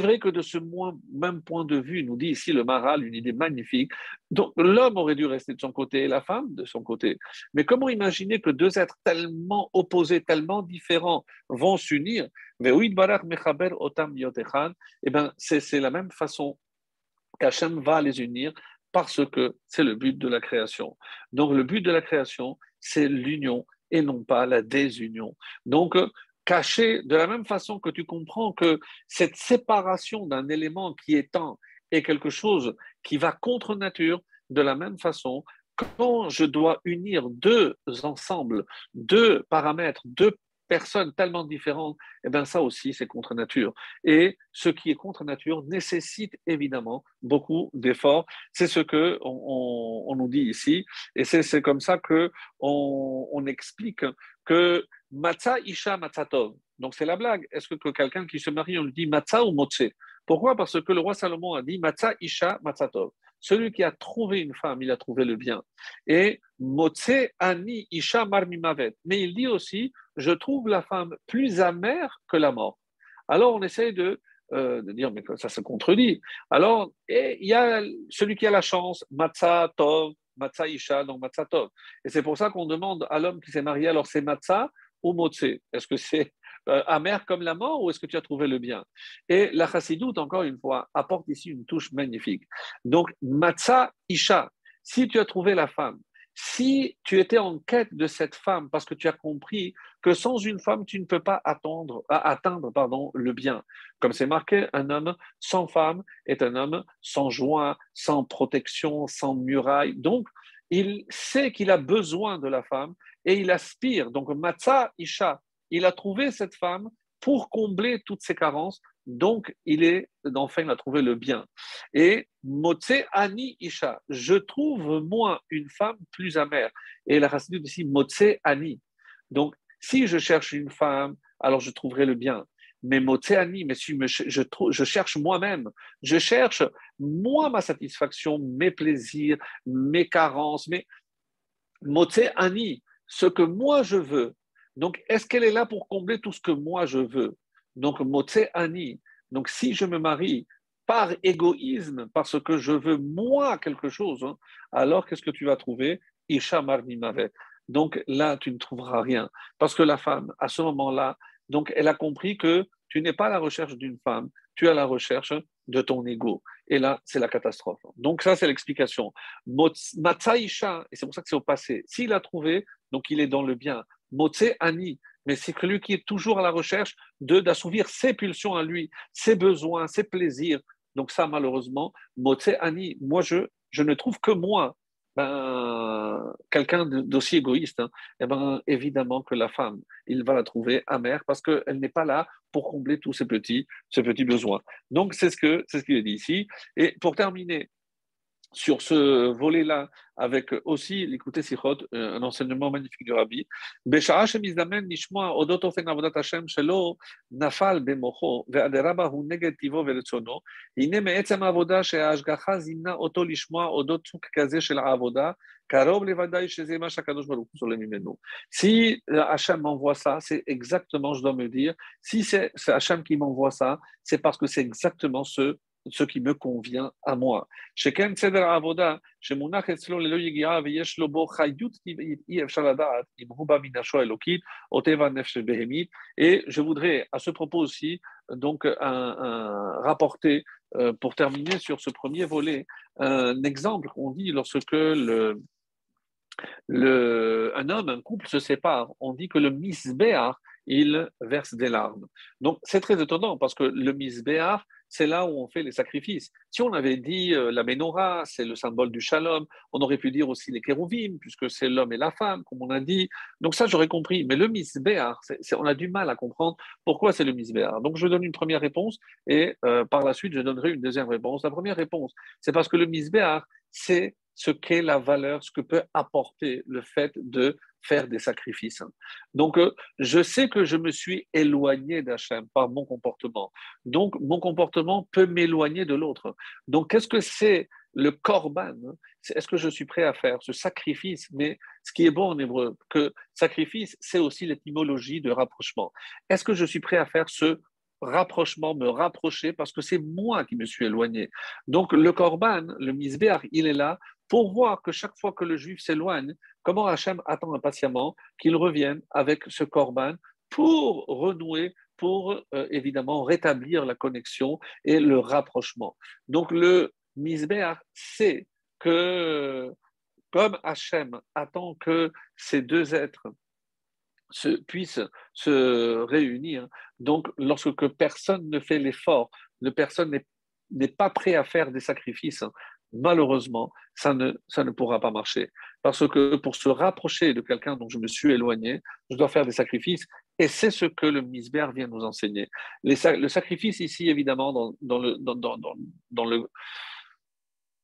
vrai que de ce même point de vue, nous dit ici le Maral, une idée magnifique. Donc l'homme aurait dû rester de son côté et la femme de son côté. Mais comment imaginer que deux êtres tellement opposés, tellement différents vont s'unir? Eh bien, c'est la même façon qu'Hachem va les unir parce que c'est le but de la création. Donc, le but de la création, c'est l'union et non pas la désunion. Donc, caché de la même façon que tu comprends que cette séparation d'un élément qui est un est quelque chose qui va contre nature, de la même façon, quand je dois unir deux ensembles, deux paramètres, deux personnes tellement différentes, eh bien ça aussi, c'est contre nature. Et ce qui est contre nature nécessite évidemment beaucoup d'efforts. C'est ce que on, nous dit ici, et c'est comme ça que on, explique que matza isha matzatov. Donc c'est la blague. Est-ce que, quelqu'un qui se marie, on lui dit matza ou motse? Pourquoi? Parce que le roi Salomon a dit matza isha matzatov. Celui qui a trouvé une femme, il a trouvé le bien. Et Motse Ani Isha Marmimavet. Mais il dit aussi, je trouve la femme plus amère que la mort. Alors on essaie de, euh, dire, mais ça se contredit. Alors, il y a celui qui a la chance, Matza Tov, Matza Isha, donc Matza Tov. Et c'est pour ça qu'on demande à l'homme qui s'est marié, alors c'est Matza Est-ce que c'est euh, amer comme la mort ou est-ce que tu as trouvé le bien? Et la chassidoute, encore une fois, apporte ici une touche magnifique. Donc, Matza Isha, si tu as trouvé la femme, si tu étais en quête de cette femme parce que tu as compris que sans une femme, tu ne peux pas attendre, atteindre pardon, le bien. Comme c'est marqué, un homme sans femme est un homme sans joint, sans protection, sans muraille. Donc, il sait qu'il a besoin de la femme et il aspire. Donc, Matza Isha, il a trouvé cette femme pour combler toutes ses carences, donc il est, enfin, il a trouvé le bien. Et Motse Ani Isha, je trouve moi une femme plus amère. Et la racine ici, Motse Ani. Donc, si je cherche une femme, alors je trouverai le bien. Mais Motse Ani, mais si je, je cherche moi-même, je cherche moi ma satisfaction, mes plaisirs, mes carences, mais Motse Ani, ce que moi je veux. Donc, est-ce qu'elle est là pour combler tout ce que moi je veux? Donc, Motse Ani. Donc, si je me marie par égoïsme, parce que je veux moi quelque chose, hein, alors qu'est-ce que tu vas trouver? Isha Marnimavet. Donc là, tu ne trouveras rien. Parce que la femme, à ce moment-là, donc elle a compris que tu n'es pas à la recherche d'une femme, tu es à la recherche de ton ego. Et là, c'est la catastrophe. Donc ça, c'est l'explication. Matzaïcha, et c'est pour ça que c'est au passé, s'il a trouvé, donc il est dans le bien. Motse Ani, mais c'est que lui qui est toujours à la recherche de d'assouvir ses pulsions à lui, ses besoins, ses plaisirs. Donc ça, malheureusement, Motse Ani, moi, je, je ne trouve que moi, ben, quelqu'un d'aussi égoïste, hein, eh ben, évidemment que la femme, il va la trouver amère parce qu'elle n'est pas là pour combler tous ses petits, besoins. Donc c'est ce c'est ce qu'il dit ici. Et pour terminer, sur ce volet-là, avec aussi l'écouter Sichot, euh, un enseignement magnifique du Rabbi. Beshara shemizdamen nishmoa odot ofen avodat Hashem shelo nafal bemocho ve'aderaba hu neged tivo ve'retzono hine me'etzem avoda she'ashgacha zimna oto lishmoa odot tzuk kaze shel avoda karov levadai sheze ma shakadosh baruch solem imenu. Si euh, Hashem m'envoie ça, c'est exactement, je dois me dire, si c'est Hashem qui m'envoie ça, c'est parce que c'est exactement ce ce qui me convient à moi. Et je voudrais à ce propos aussi donc un, rapporter euh, pour terminer sur ce premier volet un exemple qu'on dit lorsque le, le, un homme, un couple se sépare, on dit que le misbéar, il verse des larmes. Donc c'est très étonnant parce que le misbéar, c'est là où on fait les sacrifices. Si on avait dit euh, la menorah, c'est le symbole du shalom, on aurait pu dire aussi les kérouvim, puisque c'est l'homme et la femme, comme on a dit. Donc ça, j'aurais compris. Mais le misbéar, on a du mal à comprendre pourquoi c'est le misbéar. Donc je donne une première réponse et euh, par la suite, je donnerai une deuxième réponse. La première réponse, c'est parce que le misbéar, c'est ce qu'est la valeur, ce que peut apporter le fait de faire des sacrifices. Donc, euh, je sais que je me suis éloigné d'Hachem par mon comportement. Donc, mon comportement peut m'éloigner de l'autre. Donc, qu'est-ce que c'est le korban Est-ce que je suis prêt à faire ce sacrifice? Mais ce qui est bon en hébreu, que sacrifice, c'est aussi l'étymologie de rapprochement. Est-ce que je suis prêt à faire ce rapprochement, me rapprocher, parce que c'est moi qui me suis éloigné? Donc le korban, le misbéar, il est là pour voir que chaque fois que le juif s'éloigne, comment Hachem attend impatiemment qu'il revienne avec ce korban pour renouer, pour euh, évidemment rétablir la connexion et le rapprochement. Donc le misbéar, c'est que comme Hachem attend que ces deux êtres se, puissent se réunir. Donc, lorsque personne ne fait l'effort, le personne n'est pas prêt à faire des sacrifices, malheureusement, ça ne, ça ne pourra pas marcher. Parce que pour se rapprocher de quelqu'un dont je me suis éloigné, je dois faire des sacrifices. Et c'est ce que le Misber vient nous enseigner. le sacrifice ici, évidemment, dans, le, dans, dans, le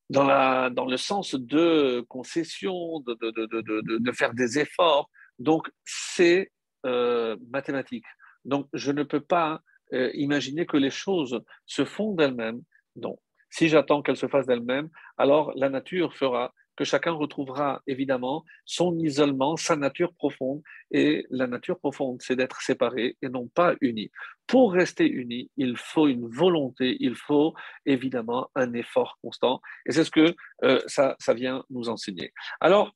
dans, la, dans le sens de concession, de, de, de, de faire des efforts, donc, c'est euh, mathématique. Donc, je ne peux pas euh, imaginer que les choses se font d'elles-mêmes. Non. Si j'attends qu'elles se fassent d'elles-mêmes, alors la nature fera que chacun retrouvera évidemment son isolement, sa nature profonde. Et la nature profonde, c'est d'être séparé et non pas uni. Pour rester uni, il faut une volonté, il faut évidemment un effort constant. Et c'est ce que euh, ça, vient nous enseigner. Alors,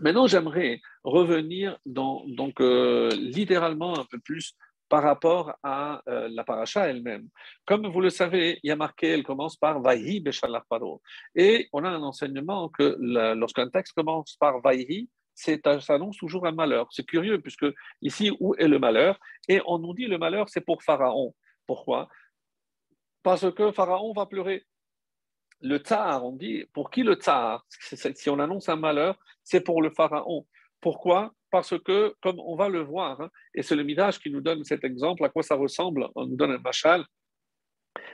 Maintenant, j'aimerais revenir donc euh, littéralement un peu plus par rapport à euh, la paracha elle-même. Comme vous le savez, il y a marqué, elle commence par Vahi Beshalach Paro. Et on a un enseignement que lorsqu'un texte commence par Vahi, ça annonce toujours un malheur. C'est curieux, puisque ici, où est le malheur? Et on nous dit le malheur, c'est pour Pharaon. Pourquoi? Parce que Pharaon va pleurer le tsar, on dit, pour qui le tsar? Si on annonce un malheur, c'est pour le pharaon. Pourquoi? Parce que, comme on va le voir, hein, et c'est le Midrash qui nous donne cet exemple, à quoi ça ressemble, on nous donne un machal,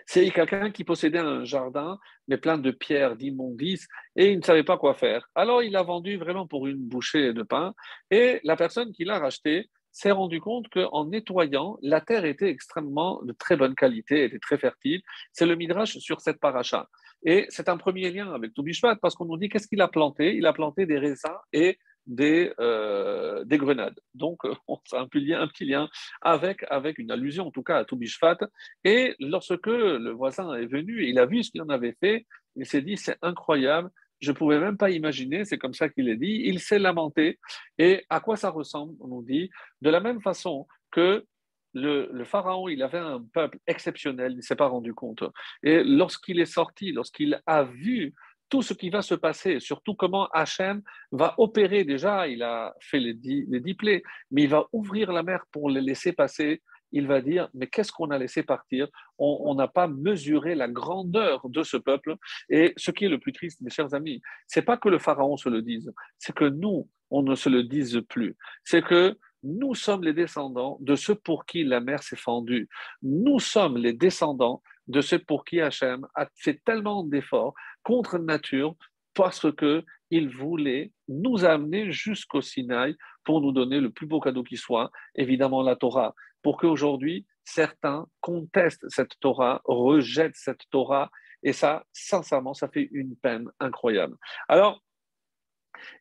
C'est quelqu'un qui possédait un jardin, mais plein de pierres, d'immondices, et il ne savait pas quoi faire. Alors il a vendu vraiment pour une bouchée de pain, et la personne qui l'a racheté s'est rendu compte qu'en nettoyant, la terre était extrêmement de très bonne qualité, était très fertile. C'est le Midrash sur cette paracha. Et c'est un premier lien avec Toubishvat, parce qu'on nous dit qu'est-ce qu'il a planté? Il a planté des raisins et des, euh, des grenades. Donc, [LAUGHS] c'est un, un, petit lien avec, avec une allusion, en tout cas, à Toubishvat. Et lorsque le voisin est venu, il a vu ce qu'il en avait fait, il s'est dit, c'est incroyable, je ne pouvais même pas imaginer, c'est comme ça qu'il est dit, il s'est lamenté. Et à quoi ça ressemble On nous dit, de la même façon que le, le, pharaon, il avait un peuple exceptionnel, il ne s'est pas rendu compte. Et lorsqu'il est sorti, lorsqu'il a vu tout ce qui va se passer, surtout comment Hachem va opérer déjà, il a fait les dix, plaies, mais il va ouvrir la mer pour les laisser passer il va dire, mais qu'est-ce qu'on a laissé partir? On n'a pas mesuré la grandeur de ce peuple. Et ce qui est le plus triste, mes chers amis, c'est pas que le Pharaon se le dise, c'est que nous, on ne se le dise plus. C'est que nous sommes les descendants de ceux pour qui la mer s'est fendue. Nous sommes les descendants de ceux pour qui Hachem a fait tellement d'efforts contre nature parce que il voulait nous amener jusqu'au Sinaï pour nous donner le plus beau cadeau qui soit, évidemment la Torah pour qu'aujourd'hui, certains contestent cette Torah, rejettent cette Torah, et ça, sincèrement, ça fait une peine incroyable. Alors,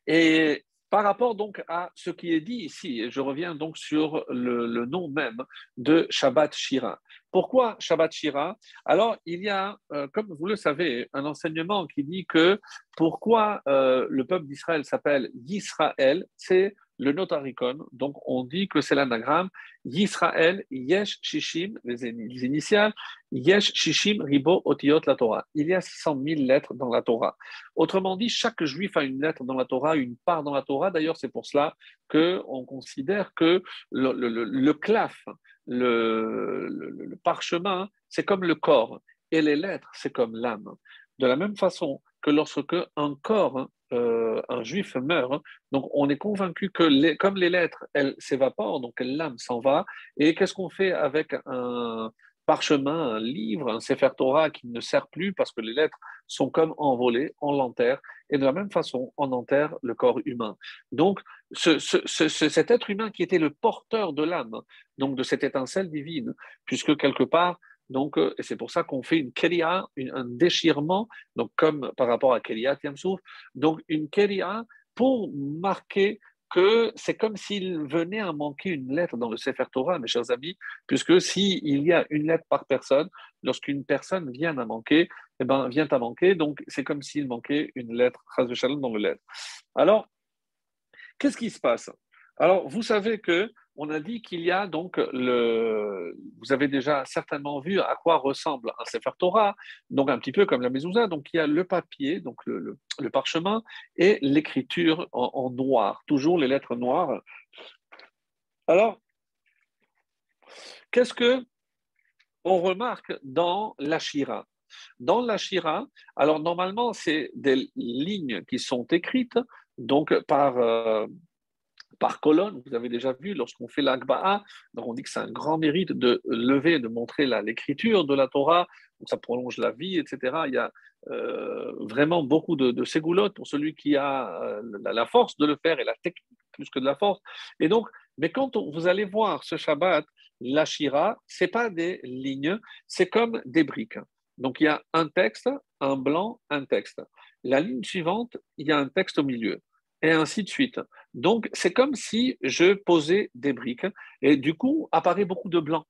et par rapport donc à ce qui est dit ici, je reviens donc sur le, nom même de Shabbat Shira. Pourquoi Shabbat Shira? Alors, il y a, euh, comme vous le savez, un enseignement qui dit que pourquoi euh, le peuple d'Israël s'appelle Yisraël, c'est le notaricon, donc on dit que c'est l'anagramme Yisraël Yesh Shishim, les, initiales, Yesh Shishim Ribo Otiot la Torah. Il y a 600 000 lettres dans la Torah. Autrement dit, chaque juif a une lettre dans la Torah, une part dans la Torah. D'ailleurs, c'est pour cela qu'on considère que le claf, le parchemin, c'est comme le corps, et les lettres, c'est comme l'âme. De la même façon que lorsque un corps euh, un juif meurt, donc on est convaincu que comme les lettres, elles s'évaporent, donc l'âme s'en va. Et qu'est-ce qu'on fait avec un parchemin, un livre, un Sefer Torah qui ne sert plus parce que les lettres sont comme envolées, on l'enterre. Et de la même façon, on enterre le corps humain. Donc, cet être humain qui était le porteur de l'âme, donc de cette étincelle divine, puisque quelque part, donc, euh, et c'est pour ça qu'on fait une keria, un déchirement, donc comme par rapport à keria Tiamsouf, donc une keria pour marquer que c'est comme s'il venait à manquer une lettre dans le Sefer Torah, mes chers amis, puisque s'il y a une lettre par personne, lorsqu'une personne vient à manquer, eh ben, vient à manquer, donc c'est comme s'il manquait une lettre, dans le lettre. Alors, qu'est-ce qui se passe? Alors, vous savez que on a dit qu'il y a donc le. Vous avez déjà certainement vu à quoi ressemble un Sefer Torah, donc un petit peu comme la mezouza. Donc il y a le papier, donc le, parchemin, et l'écriture en, noir, toujours les lettres noires. Alors, qu'est-ce que on remarque dans la Shira? Dans la Shira, alors normalement, c'est des lignes qui sont écrites donc par. Euh, par colonne. Vous avez déjà vu, lorsqu'on fait l'Akba'a, on dit que c'est un grand mérite de lever, de montrer l'écriture de la Torah, donc ça prolonge la vie, etc. Il y a euh, vraiment beaucoup de, de ségoulottes pour celui qui a euh, la, force de le faire et la technique plus que de la force. Et donc, mais quand vous allez voir ce Shabbat, la Shira, c'est pas des lignes, c'est comme des briques. Donc il y a un texte, un blanc, un texte. La ligne suivante, il y a un texte au milieu et ainsi de suite. Donc, c'est comme si je posais des briques et du coup, apparaît beaucoup de blanc.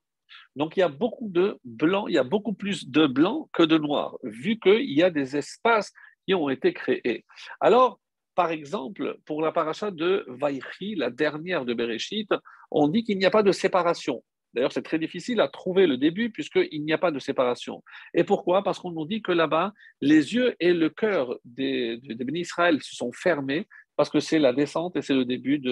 Donc, il y a beaucoup de blanc, il y a beaucoup plus de blanc que de noir, vu qu'il y a des espaces qui ont été créés. Alors, par exemple, pour la paracha de Vaïchi, la dernière de Bereshit, on dit qu'il n'y a pas de séparation. D'ailleurs, c'est très difficile à trouver le début puisqu'il n'y a pas de séparation. Et pourquoi? Parce qu'on nous dit que là-bas, les yeux et le cœur des, des, Israël se sont fermés parce que c'est la descente et c'est le début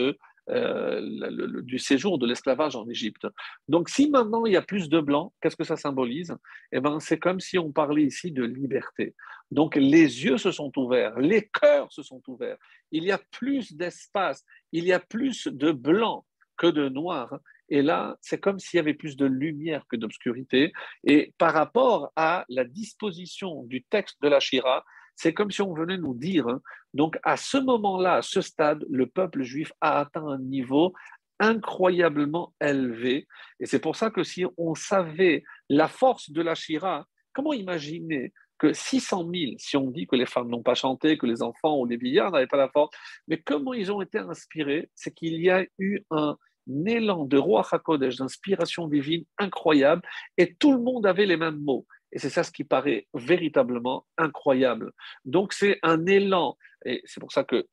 euh, du séjour de l'esclavage en Égypte. Donc, si maintenant il y a plus de blanc, qu'est-ce que ça symbolise? Eh bien, c'est comme si on parlait ici de liberté. Donc, les yeux se sont ouverts, les cœurs se sont ouverts. Il y a plus d'espace, il y a plus de blanc que de noir. Et là, c'est comme s'il y avait plus de lumière que d'obscurité. Et par rapport à la disposition du texte de la Shira, c'est comme si on venait nous dire, hein, donc à ce moment-là, à ce stade, le peuple juif a atteint un niveau incroyablement élevé. Et c'est pour ça que si on savait la force de la Shira, comment imaginer que 600 000, si on dit que les femmes n'ont pas chanté, que les enfants ou les billards n'avaient pas la force, mais comment ils ont été inspirés C'est qu'il y a eu un élan de roi HaKodesh, d'inspiration divine incroyable, et tout le monde avait les mêmes mots. Et c'est ça ce qui paraît véritablement incroyable. Donc c'est un élan, et c'est pour ça que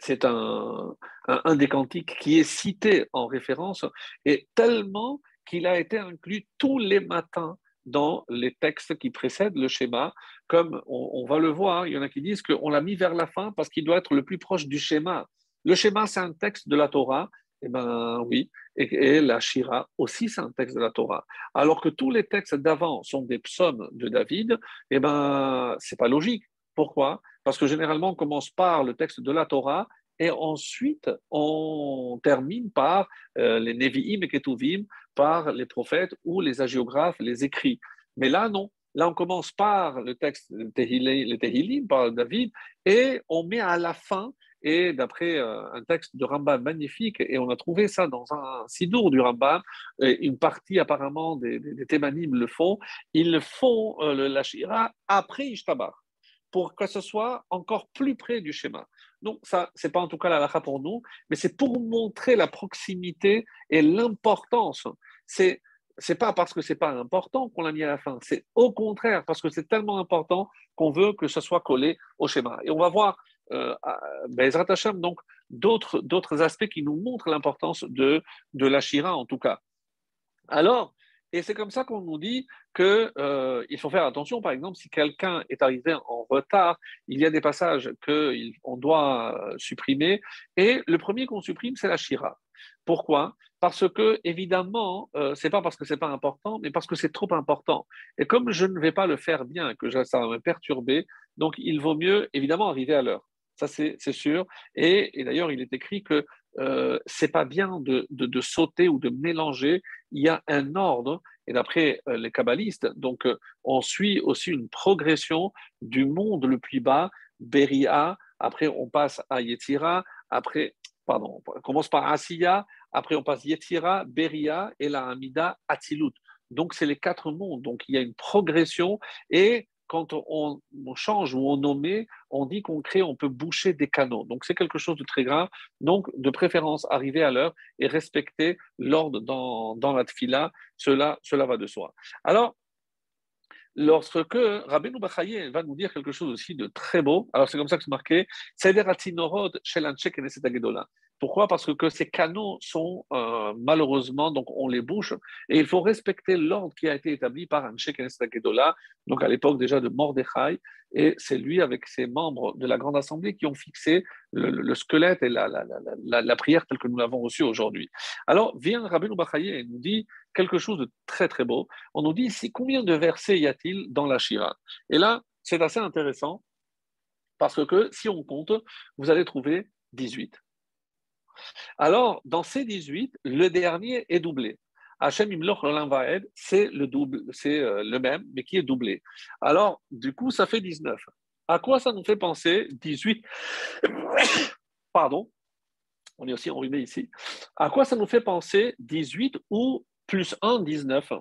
c'est un, un, des cantiques qui est cité en référence, et tellement qu'il a été inclus tous les matins dans les textes qui précèdent le schéma, comme on, va le voir, il y en a qui disent qu'on l'a mis vers la fin parce qu'il doit être le plus proche du schéma. Le schéma, c'est un texte de la Torah, eh bien oui, et, la Shira aussi, c'est un texte de la Torah. Alors que tous les textes d'avant sont des psaumes de David, eh ben c'est pas logique. Pourquoi? Parce que généralement, on commence par le texte de la Torah et ensuite on termine par euh, les Nevi'im et Ketuvim, par les prophètes ou les agiographes, les écrits. Mais là, non. Là, on commence par le texte, les Tehillim, par David, et on met à la fin et d'après euh, un texte de Rambam magnifique, et on a trouvé ça dans un sidour du Rambam, une partie apparemment des, des, le font, ils font euh, le Lashira après Ishtabar, pour que ce soit encore plus près du schéma. Donc, ça, c'est pas en tout cas la lacha pour nous, mais c'est pour montrer la proximité et l'importance. C'est c'est pas parce que c'est pas important qu'on l'a mis à la fin, c'est au contraire parce que c'est tellement important qu'on veut que ce soit collé au schéma. Et on va voir euh, Bezrat Hashem, donc d'autres, aspects qui nous montrent l'importance de, de la Shira en tout cas. Alors, et c'est comme ça qu'on nous dit qu'il euh, faut faire attention, par exemple, si quelqu'un est arrivé en retard, il y a des passages qu'on doit euh, supprimer. Et le premier qu'on supprime, c'est la Shira. Pourquoi? Parce que, évidemment, euh, c'est pas parce que c'est pas important, mais parce que c'est trop important. Et comme je ne vais pas le faire bien, que ça va me perturber, donc il vaut mieux, évidemment, arriver à l'heure. Ça, c'est sûr. Et, d'ailleurs, il est écrit que euh, c'est pas bien de, sauter ou de mélanger. Il y a un ordre. Et d'après euh, les kabbalistes, donc euh, on suit aussi une progression du monde le plus bas, Beria. Après, on passe à Yetzira. Après, pardon, on commence par Asiya. Après, on passe Yetzira, Beria et la Hamida, Atzilut. Donc, c'est les quatre mondes. Donc, il y a une progression et quand on, change ou on nomme, on dit qu'on crée, on peut boucher des canaux. Donc c'est quelque chose de très grave. Donc de préférence, arriver à l'heure et respecter l'ordre dans, la tfila, cela, va de soi. Alors, lorsque Rabbeinu Bachaye va nous dire quelque chose aussi de très beau, alors c'est comme ça que c'est marqué. Pourquoi? Parce que ces canaux sont euh, malheureusement, donc on les bouche, et il faut respecter l'ordre qui a été établi par Anshe Kedola, donc à l'époque déjà de Mordechai, et c'est lui avec ses membres de la Grande Assemblée qui ont fixé le, squelette et la, la, prière telle que nous l'avons reçue aujourd'hui. Alors vient Rabbi Bachaye et nous dit quelque chose de très très beau. On nous dit ici combien de versets y a-t-il dans la Shira? Et là, c'est assez intéressant parce que si on compte, vous allez trouver 18. Alors, dans ces 18, le dernier est doublé. Hachem Imloch Vaed, c'est le double, c'est euh, le même, mais qui est doublé. Alors, du coup, ça fait 19. À quoi ça nous fait penser 18 [COUGHS] Pardon, on est aussi enrhumé ici. À quoi ça nous fait penser 18 ou plus 1, 19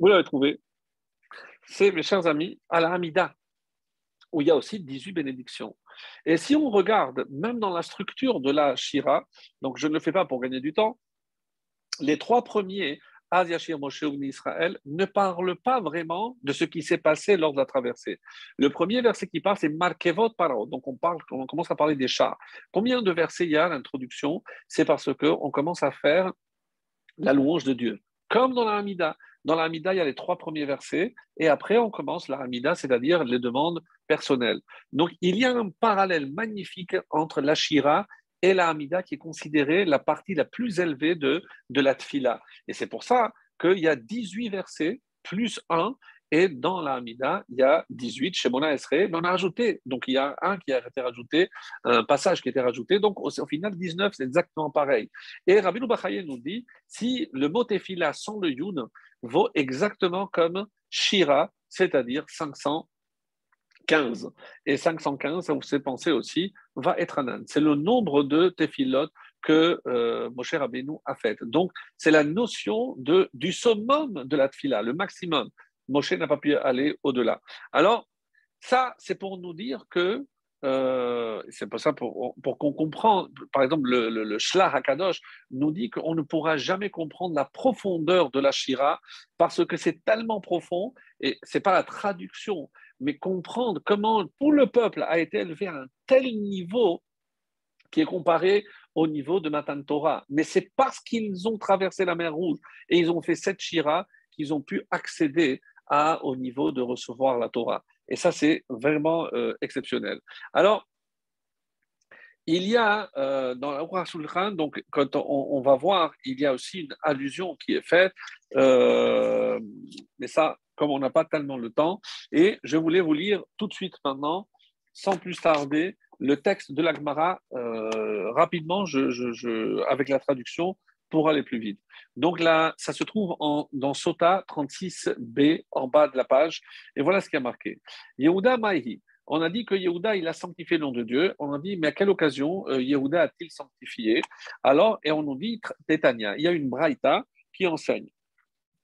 Vous l'avez trouvé C'est, mes chers amis, à la Hamida, où il y a aussi 18 bénédictions. Et si on regarde, même dans la structure de la Shira, donc je ne le fais pas pour gagner du temps, les trois premiers, Shir, Moshe ou Israël, ne parlent pas vraiment de ce qui s'est passé lors de la traversée. Le premier verset qui parle, c'est Markevot Paro. Donc on, on commence à parler des chars. Combien de versets il y a à l'introduction? C'est parce qu'on commence à faire la louange de Dieu. Comme dans la Hamida. Dans la Hamida, il y a les trois premiers versets, et après on commence la Hamida, c'est-à-dire les demandes personnelles. Donc il y a un parallèle magnifique entre la Shira et la Hamida qui est considérée la partie la plus élevée de, de la Tfila. Et c'est pour ça qu'il y a 18 versets plus 1, Et dans la Hamida, il y a 18, chez Mona Esrei, mais on a rajouté. Donc il y a un qui a été rajouté, un passage qui a été rajouté. Donc au, final, 19, c'est exactement pareil. Et Rabbi Bachaye nous dit si le mot tefila sans le yun vaut exactement comme shira, c'est-à-dire 515. Et 515, ça vous fait penser aussi, va être un C'est le nombre de tefilot que euh, Moshe Rabbeinu a fait. Donc, c'est la notion de, du summum de la tefila, le maximum. Moshe n'a pas pu aller au-delà. Alors, ça, c'est pour nous dire que, euh, c'est pour ça, pour, pour qu'on comprenne, par exemple, le, le, le nous dit qu'on ne pourra jamais comprendre la profondeur de la Shira parce que c'est tellement profond, et c'est pas la traduction, mais comprendre comment tout le peuple a été élevé à un tel niveau qui est comparé au niveau de Matan Torah. Mais c'est parce qu'ils ont traversé la mer Rouge et ils ont fait cette Shira qu'ils ont pu accéder à, au niveau de recevoir la Torah. Et ça, c'est vraiment euh, exceptionnel. Alors, il y a euh, dans la Shulchan, donc quand on, va voir, il y a aussi une allusion qui est faite, euh, mais ça, comme on n'a pas tellement le temps, et je voulais vous lire tout de suite maintenant, sans plus tarder, le texte de l'Agmara rapidement, je, avec la traduction, pour aller plus vite. Donc là, ça se trouve en, dans Sota 36b, en bas de la page. Et voilà ce qui a marqué. Yehuda Maïhi. On a dit que Yehuda, il a sanctifié le nom de Dieu. On a dit, mais à quelle occasion euh, Yehuda a-t-il sanctifié? Alors, et on nous dit, Tétania, il y a une braïta qui enseigne.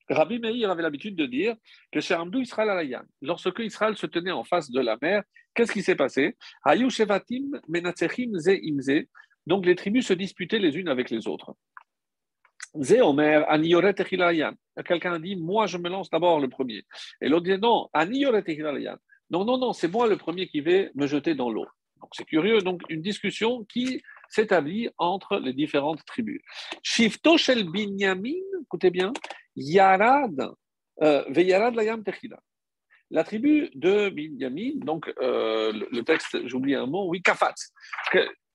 Rabbi Meir avait l'habitude de dire que chez Amdou Israël Alayan, lorsque Israël se tenait en face de la mer, qu'est-ce qui s'est passé? Donc les tribus se disputaient les unes avec les autres. Quelqu'un dit, moi je me lance d'abord le premier. Et l'autre dit, non, non, non, non, c'est moi le premier qui vais me jeter dans l'eau. C'est curieux, donc une discussion qui s'établit entre les différentes tribus. Shifto shel binyamin, écoutez bien, yarad, euh, veyarad layam techila. La tribu de Binyamin, donc euh, le texte, j'oublie un mot, oui, Kafatz,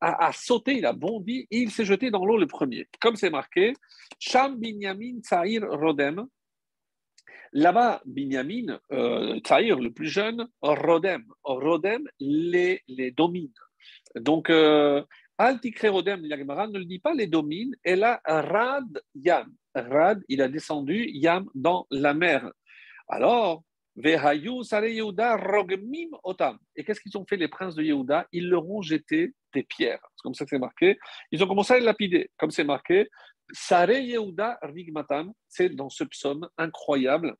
a, sauté, il a bondi il s'est jeté dans l'eau le premier. Comme c'est marqué, Sham Binyamin Tsaïr Rodem. Là-bas, Binyamin, euh, le plus jeune, Rodem. Rodem les, les domine. Donc, euh, Altikre Rodem, ne le dit pas, les domine. Et là, Rad Yam. Rad, il a descendu Yam dans la mer. Alors. Et qu'est-ce qu'ils ont fait les princes de Yehuda? Ils leur ont jeté des pierres. C'est comme ça que c'est marqué. Ils ont commencé à les lapider, comme c'est marqué. Sare Yehuda Rigmatam. C'est dans ce psaume incroyable,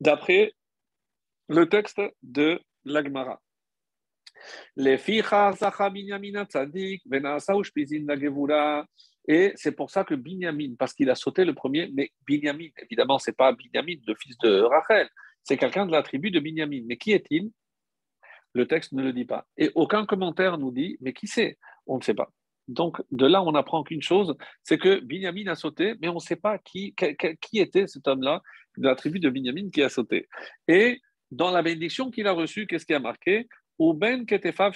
d'après le texte de l'Agmara. Les Et c'est pour ça que Binyamin, parce qu'il a sauté le premier, mais Binyamin, évidemment, ce n'est pas Binyamin, le fils de Rachel, c'est quelqu'un de la tribu de Binyamin. Mais qui est-il? Le texte ne le dit pas. Et aucun commentaire nous dit, mais qui c'est? On ne sait pas. Donc, de là, on apprend qu'une chose, c'est que Binyamin a sauté, mais on ne sait pas qui, était cet homme-là de la tribu de Binyamin qui a sauté. Et dans la bénédiction qu'il a reçue, qu'est-ce qui a marqué? Uben Ketefav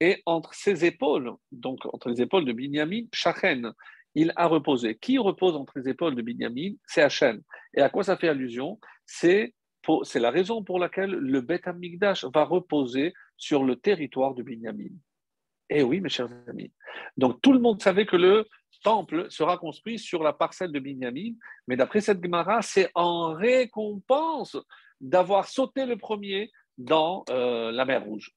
et entre ses épaules, donc entre les épaules de Binyamin, Shachen, il a reposé. Qui repose entre les épaules de Binyamin? C'est Hachem. Et à quoi ça fait allusion? C'est la raison pour laquelle le Beth Amikdash va reposer sur le territoire de Binyamin. Eh oui, mes chers amis. Donc tout le monde savait que le temple sera construit sur la parcelle de Binyamin, mais d'après cette Gemara, c'est en récompense d'avoir sauté le premier dans euh, la mer Rouge.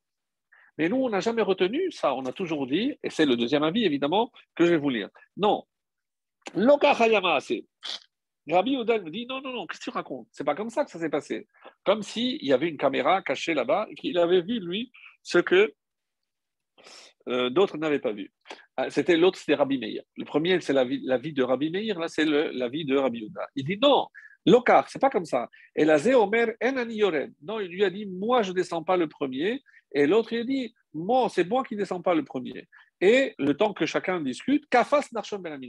Mais nous, on n'a jamais retenu ça. On a toujours dit, et c'est le deuxième avis évidemment que je vais vous lire. Non. c'est. Rabbi Oden me dit non, non, non, qu'est-ce que tu racontes? C'est pas comme ça que ça s'est passé. Comme s'il y avait une caméra cachée là-bas et qu'il avait vu, lui, ce que euh, d'autres n'avaient pas vu. Ah, c'était l'autre, c'était Rabbi Meir. Le premier, c'est la vie, la vie de Rabbi Meir, là, c'est la vie de Rabbi Ouda. Il dit non, Lokar, c'est pas comme ça. Et la Omer en Non, il lui a dit moi, je descends pas le premier et l'autre, il dit, moi, c'est moi qui ne descends pas le premier. Et le temps que chacun discute, Kafas Narshon Ben.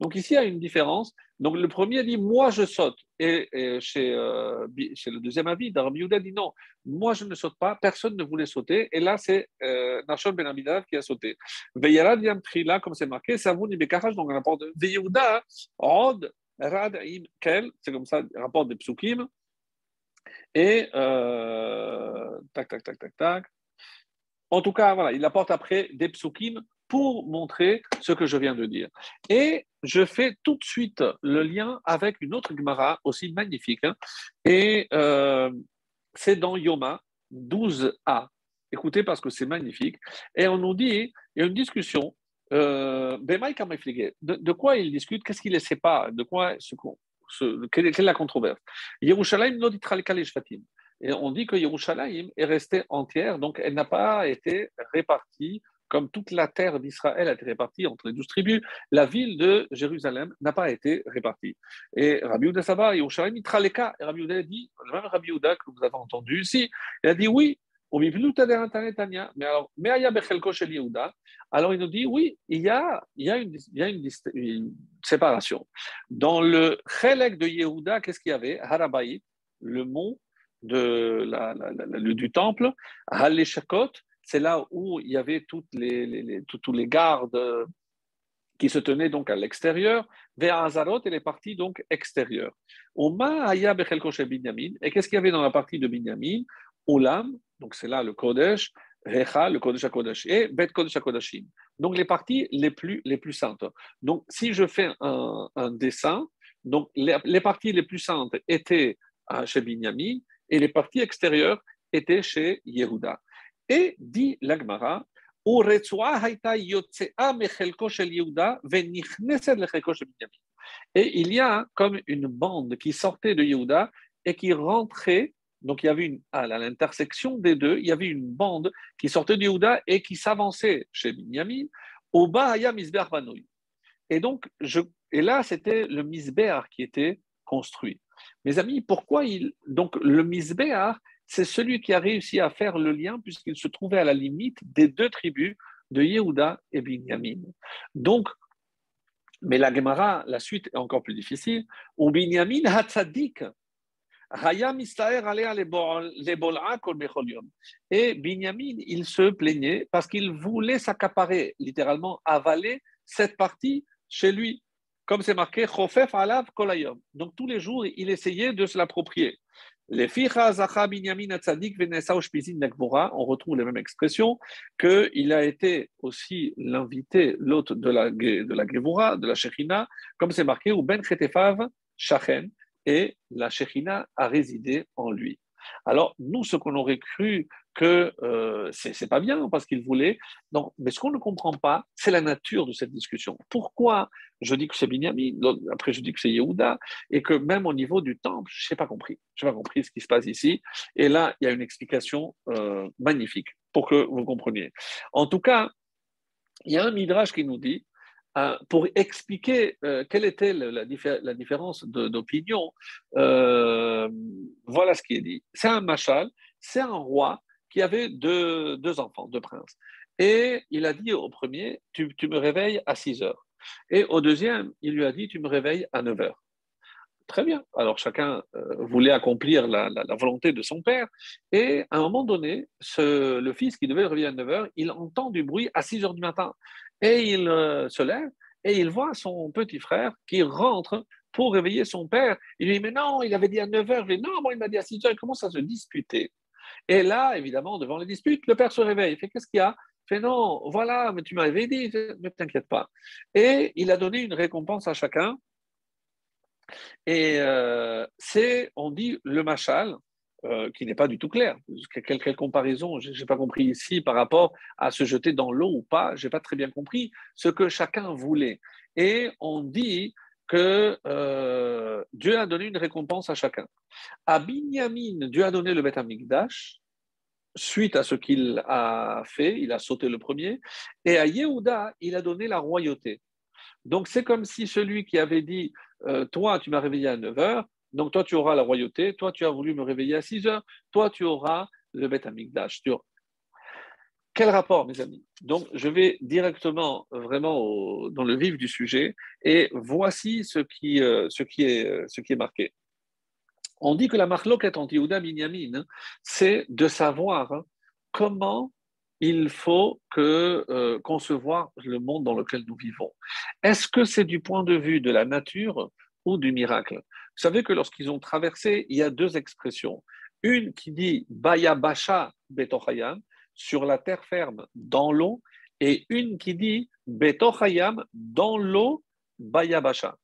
Donc ici, il y a une différence. Donc le premier dit, moi, je saute. Et, chez, euh, chez, le deuxième avis, Yehuda dit, non, moi, je ne saute pas, personne ne voulait sauter. Et là, c'est euh, Narshon Ben qui a sauté. Veyarad Yam Trila, comme c'est marqué, vous ni donc on apporte Yehuda, Rod, Rad im kel, c'est comme ça, rapport des psukim. Et euh, tac, tac, tac, tac, tac. En tout cas, voilà, il apporte après des psukim pour montrer ce que je viens de dire. Et je fais tout de suite le lien avec une autre Gemara aussi magnifique. Hein. et euh, c'est dans Yoma 12a. Écoutez parce que c'est magnifique. Et on nous dit, il y a une discussion. Euh, de, quoi ils discutent Qu'est-ce qui les sépare? De quoi ce, ce, quelle, est la controverse? Yerushalayim Et on dit que Yerushalayim est restée entière, donc elle n'a pas été répartie comme toute la terre d'Israël a été répartie entre les douze tribus, la ville de Jérusalem n'a pas été répartie. Et Rabbi Yehuda Saba, Yerushalayim, Traleka, et Rabbi Yehuda a dit, le même Rabbi Yehuda que vous avez entendu ici, il a dit oui, mais alors, alors il nous dit oui, il y a, il y a, une, il y a une, séparation. Dans le Chelek de Yehuda, qu'est-ce qu'il y avait? Harabaït, le mont de la, du temple, c'est là où il y avait toutes les, tous les gardes qui se tenaient donc à l'extérieur, vers Azarot et les parties donc extérieures. Et qu'est-ce qu'il y avait dans la partie de Binyamin? Olam, donc c'est là le Kodesh, Recha, le Kodesh HaKodesh, et Bet Kodesh HaKodashim. Donc les parties les plus, les plus saintes. Donc si je fais un, dessin, donc les, parties les plus saintes étaient chez Binyamin et les parties extérieures étaient chez Yehuda. Et dit l'Agmara, et il y a comme une bande qui sortait de Yehuda et qui rentrait donc il y avait à l'intersection des deux, il y avait une bande qui sortait de Yehuda et qui s'avançait chez Binyamin. Au bas, il y a Misber Et donc, là, c'était le Misber qui était construit. Mes amis, pourquoi il. Donc, le Misber, c'est celui qui a réussi à faire le lien puisqu'il se trouvait à la limite des deux tribus de Yehuda et Binyamin. Donc, mais la Gemara, la suite est encore plus difficile. Ou Binyamin Hatzadik, et Binyamin, il se plaignait parce qu'il voulait s'accaparer, littéralement avaler cette partie chez lui. Comme c'est marqué. Donc tous les jours, il essayait de se l'approprier. Les on retrouve les mêmes expressions, qu'il a été aussi l'invité, l'hôte de la, de de la Shechina, comme c'est marqué, ou Ben Chetefav Shachen, et la Shekhinah a résidé en lui. Alors, nous, ce qu'on aurait cru que euh, c'est pas bien parce qu'il voulait, non, mais ce qu'on ne comprend pas, c'est la nature de cette discussion. Pourquoi je dis que c'est Binyamin, après je dis que c'est Yehuda, et que même au niveau du temple, je n'ai pas compris. Je n'ai pas compris ce qui se passe ici. Et là, il y a une explication euh, magnifique pour que vous compreniez. En tout cas, il y a un midrash qui nous dit euh, pour expliquer euh, quelle était la, différence d'opinion, euh, voilà ce qui est dit. C'est un machal, c'est un roi qui avait deux, enfants, deux princes. Et il a dit au premier, tu, me réveilles à 6 heures. Et au deuxième, il lui a dit, tu me réveilles à 9 heures. Très bien. Alors chacun voulait accomplir la, volonté de son père. Et à un moment donné, le fils qui devait le réveiller à 9 heures, il entend du bruit à 6 heures du matin. Et il euh, se lève et il voit son petit frère qui rentre pour réveiller son père. Il lui dit, mais non, il avait dit à 9 heures. Il dit, non, moi, il m'a dit à 6 heures. Il commence à se disputer. Et là, évidemment, devant les disputes, le père se réveille. Il fait, qu'est-ce qu'il y a? Il fait, non, voilà, mais tu m'avais dit, ne t'inquiète pas. Et il a donné une récompense à chacun. Et euh, c'est, on dit, le machal, euh, qui n'est pas du tout clair. Quelle, quelle comparaison Je n'ai pas compris ici par rapport à se jeter dans l'eau ou pas. Je n'ai pas très bien compris ce que chacun voulait. Et on dit que euh, Dieu a donné une récompense à chacun. À Binyamin, Dieu a donné le Beth Amikdash, suite à ce qu'il a fait, il a sauté le premier, et à Yehuda, il a donné la royauté. Donc c'est comme si celui qui avait dit, euh, toi tu m'as réveillé à 9 heures, donc toi, tu auras la royauté, toi, tu as voulu me réveiller à 6 heures, toi, tu auras le Beth Amikdash. Quel rapport, mes amis? Donc, je vais directement, vraiment, dans le vif du sujet, et voici ce qui, euh, euh, est marqué. On dit que la marloquette anti Yehuda Binyamin, c'est de savoir hein, comment il faut euh, concevoir le monde dans lequel nous vivons. Est-ce que c'est du point de vue de la nature ou du miracle? Vous savez que lorsqu'ils ont traversé, il y a deux expressions. Une qui dit Bayabasha Betochayam, sur la terre ferme, dans l'eau, et une qui dit Betochayam, dans l'eau, Bayabasha.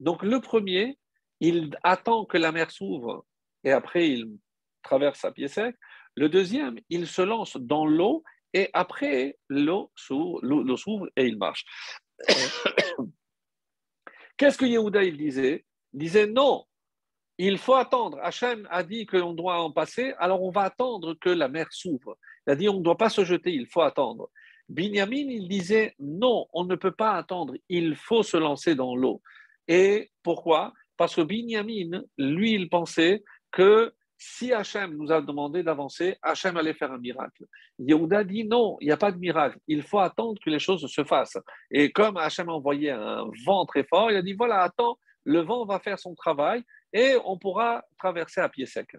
Donc le premier, il attend que la mer s'ouvre et après il traverse à pied sec. Le deuxième, il se lance dans l'eau et après l'eau s'ouvre et il marche. [COUGHS] Qu'est-ce que Yehuda il disait? Disait non, il faut attendre. Hachem a dit que l'on doit en passer, alors on va attendre que la mer s'ouvre. Il a dit on ne doit pas se jeter, il faut attendre. Binyamin, il disait non, on ne peut pas attendre, il faut se lancer dans l'eau. Et pourquoi? Parce que Binyamin, lui, il pensait que si Hachem nous a demandé d'avancer, Hachem allait faire un miracle. Yehuda dit non, il n'y a pas de miracle. Il faut attendre que les choses se fassent. Et comme Hachem a envoyé un vent très fort, il a dit voilà, attends, le vent va faire son travail et on pourra traverser à pied sec.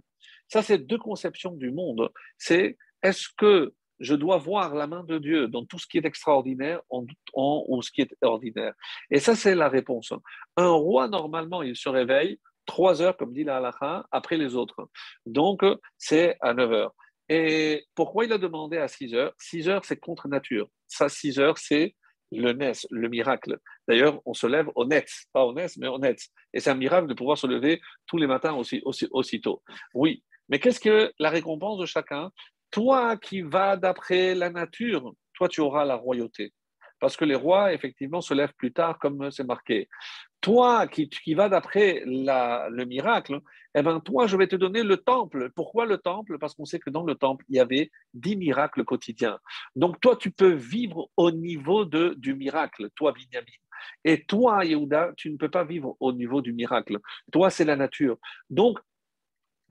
Ça, c'est deux conceptions du monde. C'est est-ce que je dois voir la main de Dieu dans tout ce qui est extraordinaire en, ou ce qui est ordinaire? Et ça, c'est la réponse. Un roi, normalement, il se réveille, trois heures, comme dit la halakha, après les autres. Donc, c'est à 9 heures. Et pourquoi il a demandé à 6 heures? 6 heures, c'est contre nature. Ça, 6 heures, c'est le nes, le miracle. D'ailleurs, on se lève au net, pas au nes, mais au net. Et c'est un miracle de pouvoir se lever tous les matins aussi, aussi, aussitôt. Oui, mais qu'est-ce que la récompense de chacun? Toi qui vas d'après la nature, toi tu auras la royauté parce que les rois, effectivement, se lèvent plus tard, comme c'est marqué. Toi qui, vas d'après le miracle, eh ben, toi, je vais te donner le temple. Pourquoi le temple? Parce qu'on sait que dans le temple, il y avait dix miracles quotidiens. Donc, toi, tu peux vivre au niveau du miracle, toi, Binyamin. Et toi, Yehuda, tu ne peux pas vivre au niveau du miracle. Toi, c'est la nature. Donc,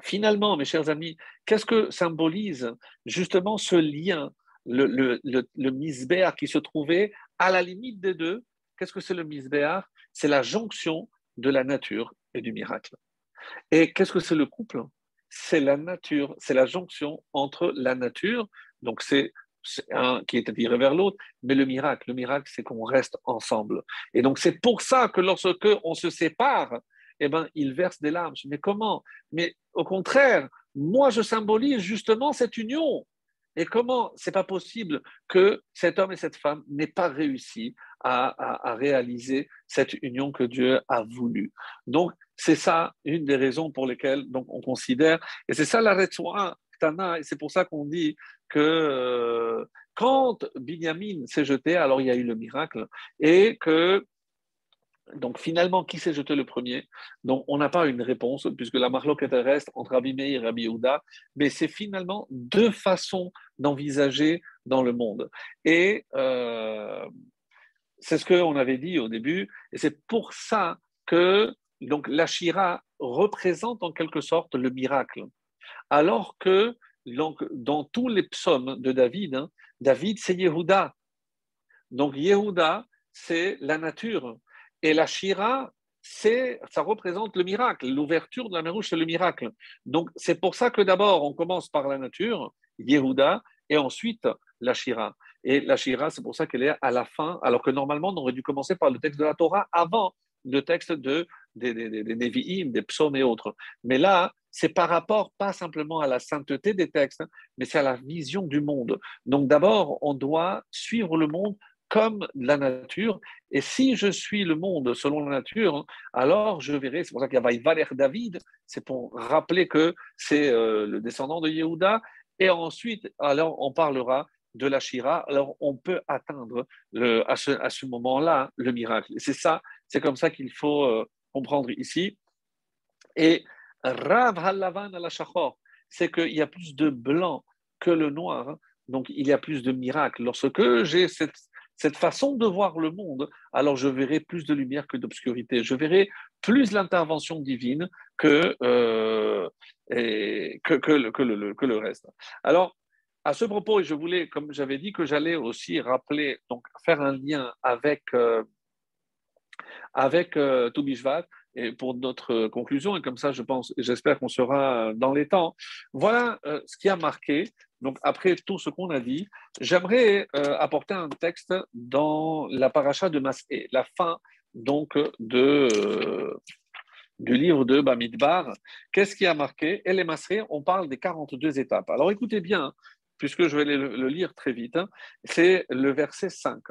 finalement, mes chers amis, qu'est-ce que symbolise justement ce lien le, le, le, qui se trouvait à la limite des deux? Qu'est-ce que c'est le misbéar C'est la jonction de la nature et du miracle. Et qu'est-ce que c'est le couple? C'est la nature, c'est la jonction entre la nature, donc c'est un qui est attiré vers l'autre, mais le miracle, le miracle, c'est qu'on reste ensemble. Et donc c'est pour ça que lorsque on se sépare, eh ben, il verse des larmes. Mais comment? Mais au contraire, moi, je symbolise justement cette union. Et comment c'est pas possible que cet homme et cette femme n'aient pas réussi à, réaliser cette union que Dieu a voulu. Donc, c'est ça une des raisons pour lesquelles donc, on considère, et c'est ça la Retsoa et c'est pour ça qu'on dit que euh, quand Binyamin s'est jeté, alors il y a eu le miracle, et que donc finalement, qui s'est jeté le premier? Donc on n'a pas une réponse, puisque la marloque reste entre Rabbi Meir et Rabbi Yehuda, mais c'est finalement deux façons d'envisager dans le monde. Et euh, c'est ce qu'on avait dit au début, et c'est pour ça que donc, la Shira représente en quelque sorte le miracle. Alors que donc, dans tous les psaumes de David, hein, David c'est Yehuda. Donc Yehuda, c'est la nature. Et la Shira, ça représente le miracle. L'ouverture de la mer Rouge, c'est le miracle. Donc, c'est pour ça que d'abord, on commence par la nature, Yehuda, et ensuite la Shira. Et la Shira, c'est pour ça qu'elle est à la fin, alors que normalement, on aurait dû commencer par le texte de la Torah avant le texte de, des, des, des, des psaumes et autres. Mais là, c'est par rapport pas simplement à la sainteté des textes, mais c'est à la vision du monde. Donc d'abord, on doit suivre le monde comme la nature. Et si je suis le monde selon la nature, alors je verrai, c'est pour ça qu'il y a Valer David, c'est pour rappeler que c'est euh, le descendant de Yehuda. Et ensuite, alors on parlera de la Shira. Alors on peut atteindre à ce, à ce moment-là le miracle. C'est ça, c'est comme ça qu'il faut euh, comprendre ici. Et Rav Halavan la c'est qu'il y a plus de blanc que le noir. Donc il y a plus de miracles. Lorsque j'ai cette cette façon de voir le monde, alors je verrai plus de lumière que d'obscurité. Je verrai plus l'intervention divine que, euh, que, le, reste. Alors, à ce propos, je voulais, comme j'avais dit, que j'allais aussi rappeler, donc faire un lien avec, euh, avec euh, et pour notre conclusion, et comme ça, je pense, j'espère qu'on sera dans les temps. Voilà euh, ce qui a marqué donc, après tout ce qu'on a dit, j'aimerais euh, apporter un texte dans la paracha de Masé, la fin donc de, du livre de Bamidbar. Qu'est-ce qui a marqué? Et les on parle des 42 étapes. Alors écoutez bien, puisque je vais le, lire très vite, hein. c'est le verset 5.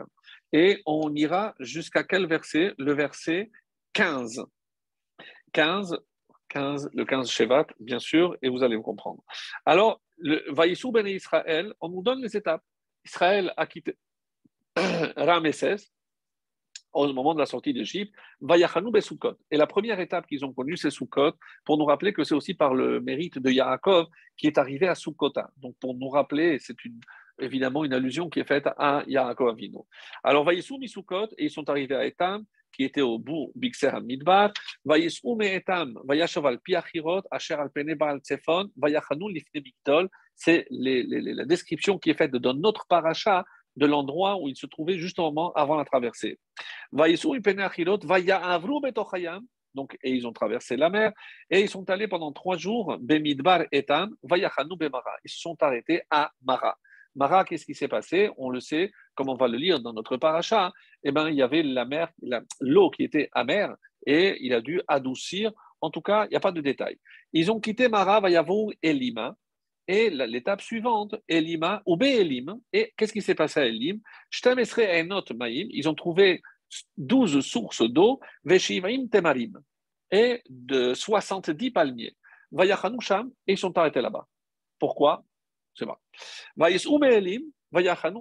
Et on ira jusqu'à quel verset? Le verset 15. 15, 15, le 15 Shevat, bien sûr, et vous allez me comprendre. Alors, Vaïsou Ben Israël, on nous donne les étapes. Israël a quitté [CLEARS THROAT] Ramesses, au moment de la sortie d'Égypte, Vayachanou Besukot. Et la première étape qu'ils ont connue, c'est Sukkot, pour nous rappeler que c'est aussi par le mérite de Yaakov qui est arrivé à Sukkota. Donc pour nous rappeler, c'est évidemment une allusion qui est faite à Yaakov Avino. Alors Vayisou Misukot, et ils sont arrivés à Etam, qui était au bout Bixer Midbar, Vayisou Me Etam, Vayashaval Piachirot, Asher al Baal Tsefon, Vayachanou Lifne C'est la description qui est faite dans notre paracha de l'endroit où ils se trouvaient justement avant la traversée. Donc, et ils ont traversé la mer et ils sont allés pendant trois jours, Bemidbar etam, Bemara. Ils se sont arrêtés à Mara. Mara, qu'est-ce qui s'est passé? On le sait, comme on va le lire dans notre paracha, eh ben, il y avait la mer, l'eau qui était amère et il a dû adoucir. En tout cas, il n'y a pas de détails. Ils ont quitté Mara, Vayavou et Lima. Et l'étape suivante, Elima, ou Elim. Et qu'est-ce qui s'est passé à Elim? Ils ont trouvé 12 sources d'eau, Veshivaim Temarim, et de 70 palmiers. Vayachanusham, et ils sont arrêtés là-bas. Pourquoi? C'est. Elim,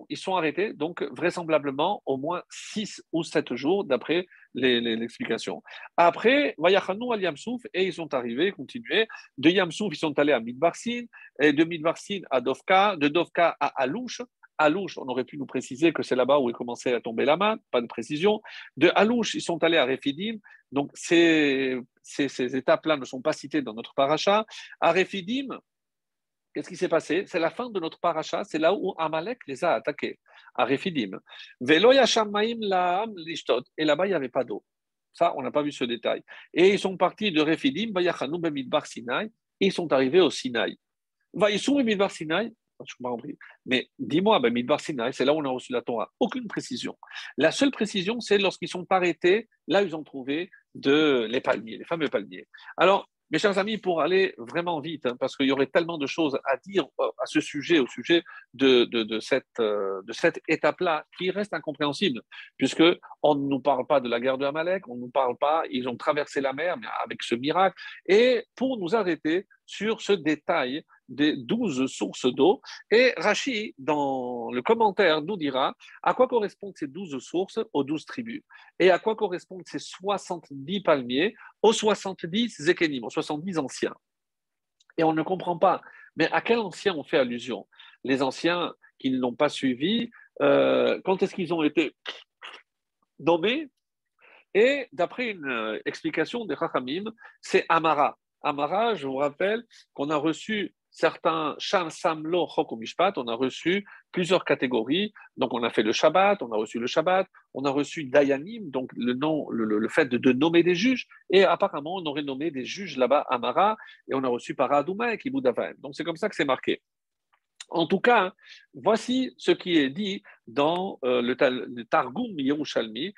ils sont arrêtés, donc vraisemblablement au moins 6 ou 7 jours, d'après l'explication. Après, et ils sont arrivés, continués. De Yamsouf, ils sont allés à Midbarsin, et de Midbarsin à Dovka, de Dovka à Alouche. Alouche, on aurait pu nous préciser que c'est là-bas où il commençait à tomber la main, pas de précision. De Alouche, ils sont allés à Refidim, donc ces étapes-là ne sont pas citées dans notre paracha. À Refidim, Qu'est-ce qui s'est passé? C'est la fin de notre paracha, c'est là où Amalek les a attaqués, à Refidim. Et là-bas, il n'y avait pas d'eau. Ça, on n'a pas vu ce détail. Et ils sont partis de Refidim, et ils sont arrivés au Sinaï. Sinaï, mais dis-moi, ben, Midbar Sinaï, c'est là où on a reçu la Torah. Aucune précision. La seule précision, c'est lorsqu'ils sont arrêtés, là, ils ont trouvé de, les palmiers, les fameux palmiers. Alors, mes chers amis, pour aller vraiment vite, hein, parce qu'il y aurait tellement de choses à dire euh, à ce sujet, au sujet de, de, cette, euh, de cette étape-là, qui reste incompréhensible, puisque on ne nous parle pas de la guerre de Amalek, on ne nous parle pas, ils ont traversé la mer avec ce miracle, et pour nous arrêter sur ce détail des douze sources d'eau. Et Rachi, dans le commentaire, nous dira à quoi correspondent ces douze sources aux douze tribus? Et à quoi correspondent ces 70 palmiers aux 70 zékénim, aux 70 anciens? Et on ne comprend pas, mais à quels anciens on fait allusion? Les anciens qui ne l'ont pas suivi, euh, quand est-ce qu'ils ont été nommés? Et d'après une euh, explication des Chachamim, c'est Amara. Amara, je vous rappelle qu'on a reçu certains Sham Samlo on a reçu plusieurs catégories. Donc, on a fait le Shabbat, on a reçu le Shabbat, on a reçu Dayanim, donc le, nom, le, fait de, nommer des juges. Et apparemment, on aurait nommé des juges là-bas à Mara, et on a reçu Paradouma et Kiboudavaim. Donc, c'est comme ça que c'est marqué. En tout cas, voici ce qui est dit dans euh, le, Targum Yerushalmi,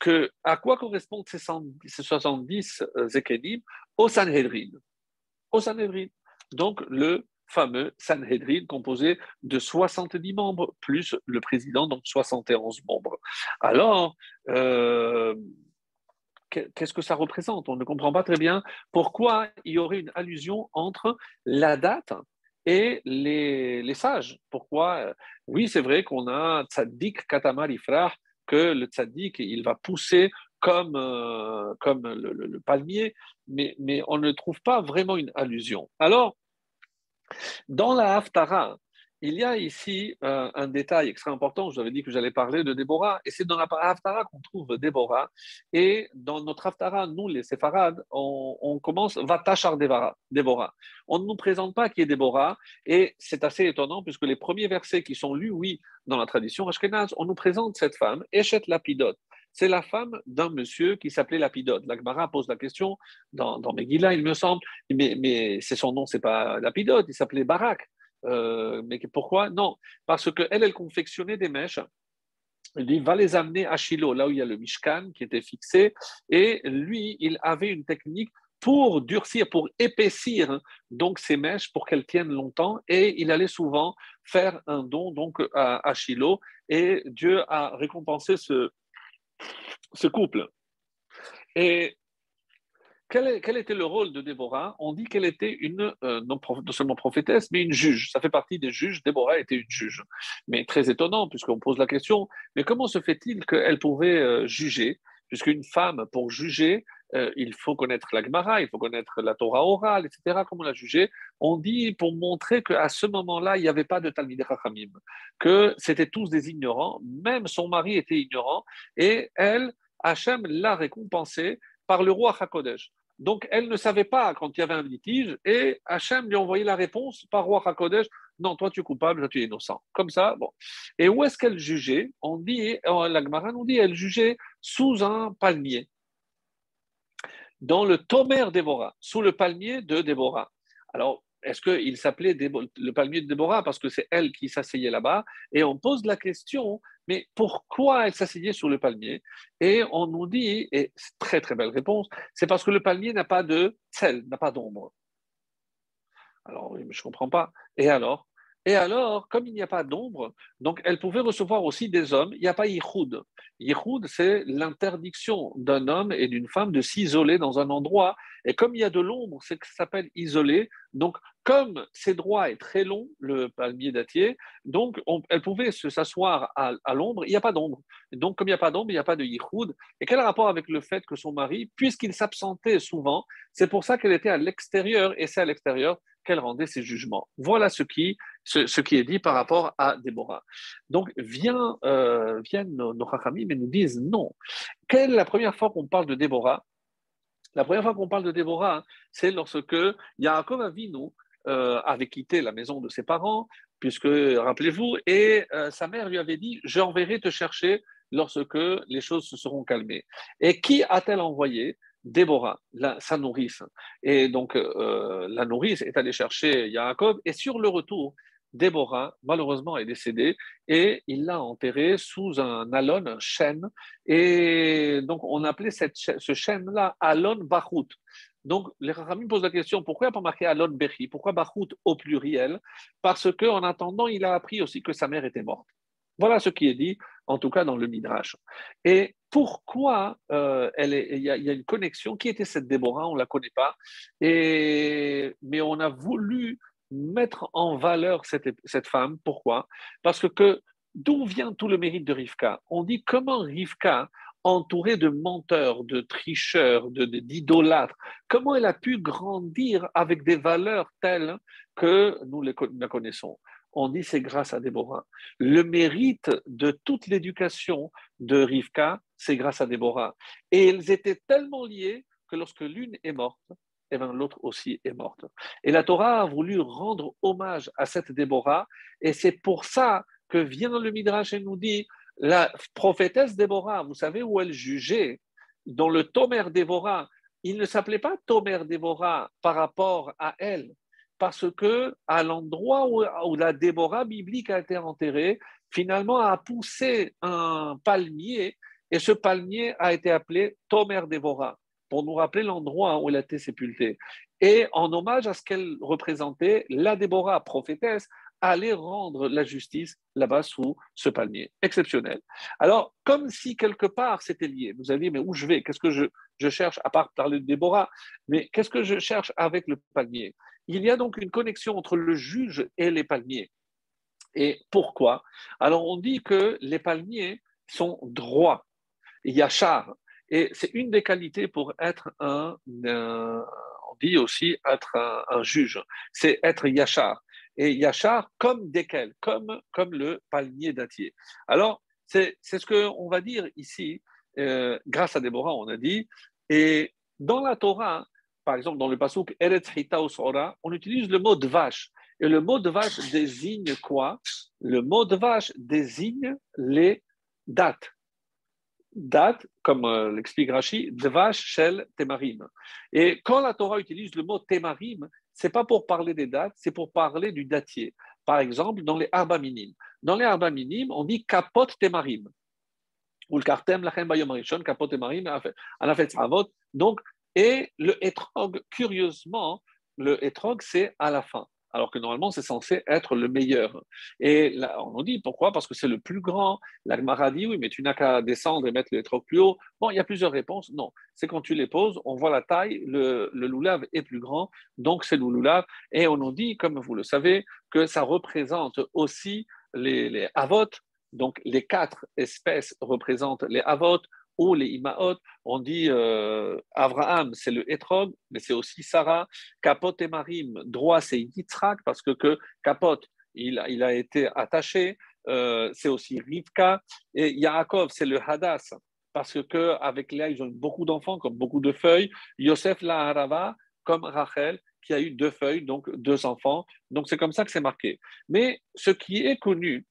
que à quoi correspondent ces, 70 euh, Au Sanhedrin. Au Sanhedrin donc le fameux Sanhedrin composé de 70 membres plus le président, donc 71 membres. Alors, euh, qu'est-ce que ça représente? On ne comprend pas très bien pourquoi il y aurait une allusion entre la date et les, sages. Pourquoi? Oui, c'est vrai qu'on a Tzaddik Katamar Ifrah, que le Tzaddik, il va pousser comme, euh, comme le, palmier, mais, mais on ne trouve pas vraiment une allusion. Alors, dans la Haftara, il y a ici euh, un détail extrêmement important. Je vous avais dit que j'allais parler de Déborah, et c'est dans la Haftara qu'on trouve Déborah. Et dans notre Haftara, nous, les séfarades, on, commence Vatachar Déborah. On ne nous présente pas qui est Déborah, et c'est assez étonnant puisque les premiers versets qui sont lus, oui, dans la tradition ashkenaz, on nous présente cette femme, Eshet Lapidot. C'est la femme d'un monsieur qui s'appelait Lapidote. L'Agmara pose la question dans, dans Megillah, il me semble, mais, mais c'est son nom, c'est pas Lapidote, il s'appelait Barak. Euh, mais pourquoi? Non, parce qu'elle, elle confectionnait des mèches il va les amener à Shiloh, là où il y a le Mishkan qui était fixé. Et lui, il avait une technique pour durcir, pour épaissir donc ces mèches pour qu'elles tiennent longtemps. Et il allait souvent faire un don donc à, à Shiloh. Et Dieu a récompensé ce, ce couple. Et quel, était le rôle de Déborah? On dit qu'elle était une, euh, non, seulement prophétesse, mais une juge. Ça fait partie des juges. Déborah était une juge. Mais très étonnant, puisqu'on pose la question, mais comment se fait-il qu'elle pouvait euh, juger Puisqu'une femme, pour juger, euh, il faut connaître la Gemara, il faut connaître la Torah orale, etc. Comment la juger On dit pour montrer qu'à ce moment-là, il n'y avait pas de Talmid Chachamim, que c'était tous des ignorants, même son mari était ignorant, et elle, Hachem l'a récompensée par le roi Hakodesh. Donc, elle ne savait pas quand il y avait un litige et Hachem lui a envoyé la réponse par roi Hakodesh non, toi tu es coupable, toi tu es innocent. Comme ça, bon. Et où est-ce qu'elle jugeait? On dit, la Gemara nous dit, elle jugeait sous un palmier, dans le Tomer Déborah, sous le palmier de Déborah. Alors, est-ce qu'il s'appelait le palmier de Déborah parce que c'est elle qui s'asseyait là-bas? Et on pose la question, mais pourquoi elle s'asseyait sur le palmier? Et on nous dit, et c'est très très belle réponse, c'est parce que le palmier n'a pas de sel, n'a pas d'ombre. Alors, je ne comprends pas. Et alors? Et alors, comme il n'y a pas d'ombre, donc elle pouvait recevoir aussi des hommes. Il n'y a pas yichud. Yichud, c'est l'interdiction d'un homme et d'une femme de s'isoler dans un endroit. Et comme il y a de l'ombre, c'est que ça s'appelle isoler. Donc, comme ces droits est très long, le palmier dattier, donc elle pouvait s'asseoir à, à l'ombre. Il n'y a pas d'ombre. Donc, comme il n'y a pas d'ombre, il n'y a pas de yichud. Et quel rapport avec le fait que son mari, puisqu'il s'absentait souvent, c'est pour ça qu'elle était à l'extérieur, et c'est à l'extérieur qu'elle rendait ses jugements. Voilà ce qui, est dit par rapport à Déborah. Donc, euh, viennent nos, nos mais nous disent non. Quelle est la première fois qu'on parle de Déborah? La première fois qu'on parle de Déborah, hein, c'est lorsque Yaakov Avinu euh, avait quitté la maison de ses parents, puisque, rappelez-vous, et euh, sa mère lui avait dit, j'enverrai te chercher lorsque les choses se seront calmées. Et qui a-t-elle envoyé? Déborah, sa nourrice. Et donc, euh, la nourrice est allée chercher Yaakov, et sur le retour, Déborah, malheureusement, est décédée, et il l'a enterrée sous un alon, un chêne, et donc on appelait cette, ce chêne-là Alon Bachout. Donc, les Rachamim posent la question pourquoi il n'a pas marqué Alon Bechi? Pourquoi Bachout au pluriel? Parce qu'en attendant, il a appris aussi que sa mère était morte. Voilà ce qui est dit, en tout cas dans le Midrash. Et pourquoi euh, il y, a une connexion Qui était cette Déborah? On ne la connaît pas. Mais on a voulu mettre en valeur cette, femme. Pourquoi? Parce que, d'où vient tout le mérite de Rivka? On dit comment Rivka, entourée de menteurs, de tricheurs, d'idolâtres, comment elle a pu grandir avec des valeurs telles que nous les connaissons? On dit c'est grâce à Déborah. Le mérite de toute l'éducation de Rivka, c'est grâce à Déborah. Et elles étaient tellement liées que lorsque l'une est morte, eh ben, l'autre aussi est morte. Et la Torah a voulu rendre hommage à cette Déborah, et c'est pour ça que vient le Midrash et nous dit, la prophétesse Déborah, vous savez où elle jugeait? Dans le Tomer Déborah, il ne s'appelait pas Tomer Déborah par rapport à elle, parce que à l'endroit où, la Déborah biblique a été enterrée, finalement a poussé un palmier et ce palmier a été appelé Tomer Déborah pour nous rappeler l'endroit où elle a été sépultée. Et en hommage à ce qu'elle représentait, la Déborah, prophétesse, allait rendre la justice là-bas sous ce palmier. Exceptionnel. Alors, comme si quelque part c'était lié. Vous allez dire, mais où je vais? Qu'est-ce que je, je cherche, à part parler de Déborah Mais qu'est-ce que je cherche avec le palmier? Il y a donc une connexion entre le juge et les palmiers. Et pourquoi? Alors on dit que les palmiers sont droits, yachar, et c'est une des qualités pour être un, on dit aussi être un, juge, c'est être yachar. Et yachar comme desquels, comme, comme le palmier dattier. Alors c'est ce qu'on va dire ici, euh, grâce à Déborah, on a dit, et dans la Torah, par exemple, dans le pasuk Eretz on utilise le mot de vache. Et le mot de vache désigne quoi? Le mot de vache désigne les dates. Dates, comme euh, l'explique Rashi, vache shel temarim. Et quand la Torah utilise le mot temarim, c'est pas pour parler des dates, c'est pour parler du datier. Par exemple, dans les arba minim. Dans les arba minim, on dit kapot temarim. ou le kartem, lachem bayom arishon, kapot et marim, anafet savot. Donc, et le etrog, curieusement, le etrog, c'est à la fin alors que normalement c'est censé être le meilleur. Et là, on nous dit pourquoi? Parce que c'est le plus grand. La Gemara dit oui, mais tu n'as qu'à descendre et mettre le trop plus haut. Bon, il y a plusieurs réponses. Non, c'est quand tu les poses, on voit la taille, le, le loulav est plus grand, donc c'est le loulav. Et on nous dit, comme vous le savez, que ça représente aussi les, les avot, donc les quatre espèces représentent les avot, ou les Imaot, on dit euh, Abraham, c'est le Etrog, mais c'est aussi Sarah. Kapot et Marim, droit, c'est Yitzhak, parce que, que Kapot, il, a été attaché. Euh, c'est aussi Rivka. Et Yaakov, c'est le Hadass, parce que avec Léa, ils ont beaucoup d'enfants, comme beaucoup de feuilles. Yosef la Harava, comme Rachel, qui a eu deux feuilles, donc deux enfants. Donc c'est comme ça que c'est marqué. Mais ce qui est connu,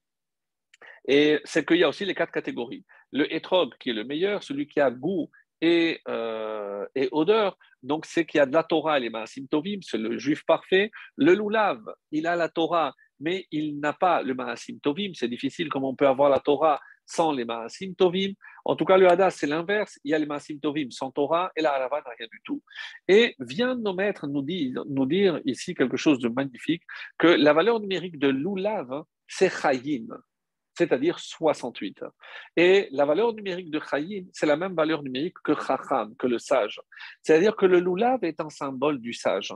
et c'est qu'il y a aussi les quatre catégories. Le hétrog, qui est le meilleur, celui qui a goût et, euh, et odeur, donc c'est qu'il y a de la Torah les Maasim Tovim, c'est le juif parfait. Le Lulav, il a la Torah, mais il n'a pas le Maasim Tovim. C'est difficile comme on peut avoir la Torah sans les Maasim Tovim. En tout cas, le Hadas, c'est l'inverse. Il y a les Maasim Tovim sans Torah et la Harava n'a rien du tout. Et vient nos maîtres nous dire, ici quelque chose de magnifique, que la valeur numérique de Lulav, c'est Chayim c'est-à-dire 68. Et la valeur numérique de Chayim, c'est la même valeur numérique que Chacham, que le sage. C'est-à-dire que le Lulav est un symbole du sage.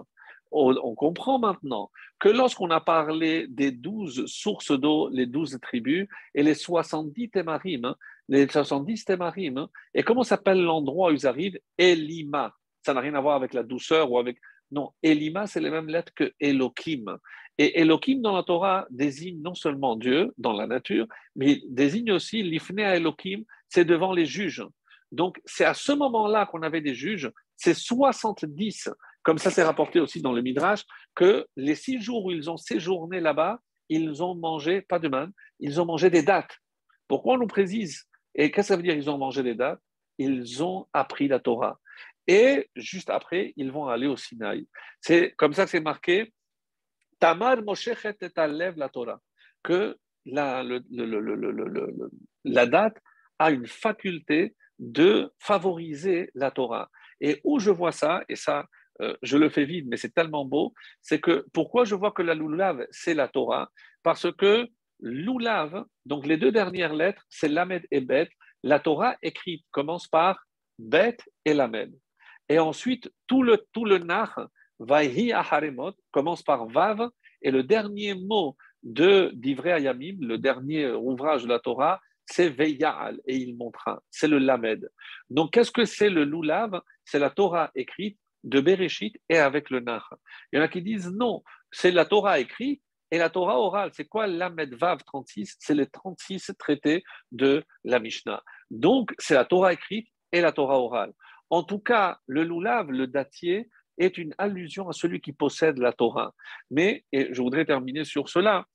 On, comprend maintenant que lorsqu'on a parlé des douze sources d'eau, les douze tribus et les 70 témarim, les 70 témarim, et comment s'appelle l'endroit où ils arrivent? Elima. Ça n'a rien à voir avec la douceur ou avec non, Elima, c'est les mêmes lettres que Elohim. Et Elohim dans la Torah désigne non seulement Dieu dans la nature, mais désigne aussi l'Ifne à Elohim, c'est devant les juges. Donc c'est à ce moment-là qu'on avait des juges, c'est 70, comme ça c'est rapporté aussi dans le Midrash, que les six jours où ils ont séjourné là-bas, ils ont mangé, pas de manne, ils ont mangé des dates. Pourquoi on nous précise? Et qu'est-ce que ça veut dire ils ont mangé des dates? Ils ont appris la Torah. Et juste après, ils vont aller au Sinaï. C'est comme ça que c'est marqué Tamar Moshechet et la Torah. Que la, date a une faculté de favoriser la Torah. Et où je vois ça, et ça, euh, je le fais vite, mais c'est tellement beau, c'est que pourquoi je vois que la Lulav, c'est la Torah? Parce que Lulav, donc les deux dernières lettres, c'est Lamed et Bet. La Torah écrite commence par Bet et Lamed. Et ensuite, tout le, tout le Aharemot, commence par Vav, et le dernier mot de d'Ivrei Ayamim, le dernier ouvrage de la Torah, c'est Veyal, et il montra. C'est le Lamed. Donc, qu'est-ce que c'est le Lulav? C'est la Torah écrite de Bereshit et avec le Nar. Il y en a qui disent non, c'est la Torah écrite et la Torah orale. C'est quoi Lamed Vav 36 C'est les 36 traités de la Mishnah. Donc, c'est la Torah écrite et la Torah orale. En tout cas, le loulav, le datier, est une allusion à celui qui possède la Torah. Mais, et je voudrais terminer sur cela,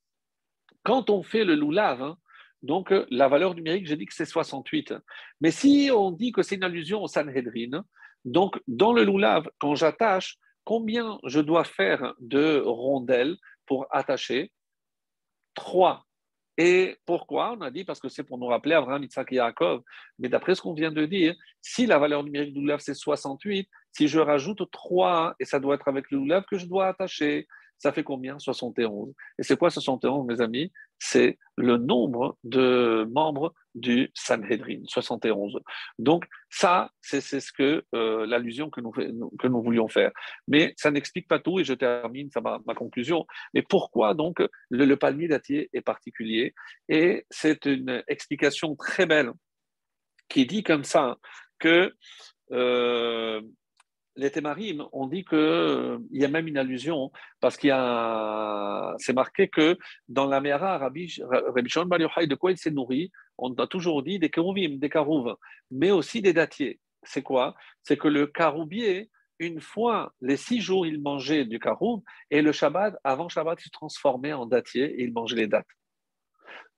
quand on fait le loulav, hein, donc euh, la valeur numérique, j'ai dit que c'est 68. Mais si on dit que c'est une allusion au Sanhedrin, donc dans le loulav, quand j'attache, combien je dois faire de rondelles pour attacher? Trois. Et pourquoi On a dit parce que c'est pour nous rappeler Abraham, et Yaakov. Mais d'après ce qu'on vient de dire, si la valeur numérique du loulav c'est 68, si je rajoute 3, et ça doit être avec le que je dois attacher, ça fait combien 71. Et c'est quoi 71, mes amis? C'est le nombre de membres du Sanhedrin, 71. Donc, ça, c'est ce que euh, l'allusion que nous, voulions faire. Mais ça n'explique pas tout, et je termine, ça ma, ma conclusion. Mais pourquoi donc le, palmier dattier est particulier? Et c'est une explication très belle qui dit comme ça que euh, les Témarim, on dit qu'il euh, y a même une allusion, parce qu'il y a, c'est marqué que dans la Mera, Rabbi, Rabbi Shon de quoi il s'est nourri? On a toujours dit des kérouvim, des carouves, mais aussi des dattiers. C'est quoi? C'est que le caroubier, une fois, les six jours, il mangeait du carouve, et le Shabbat, avant Shabbat, il se transformait en dattier et il mangeait les dattes.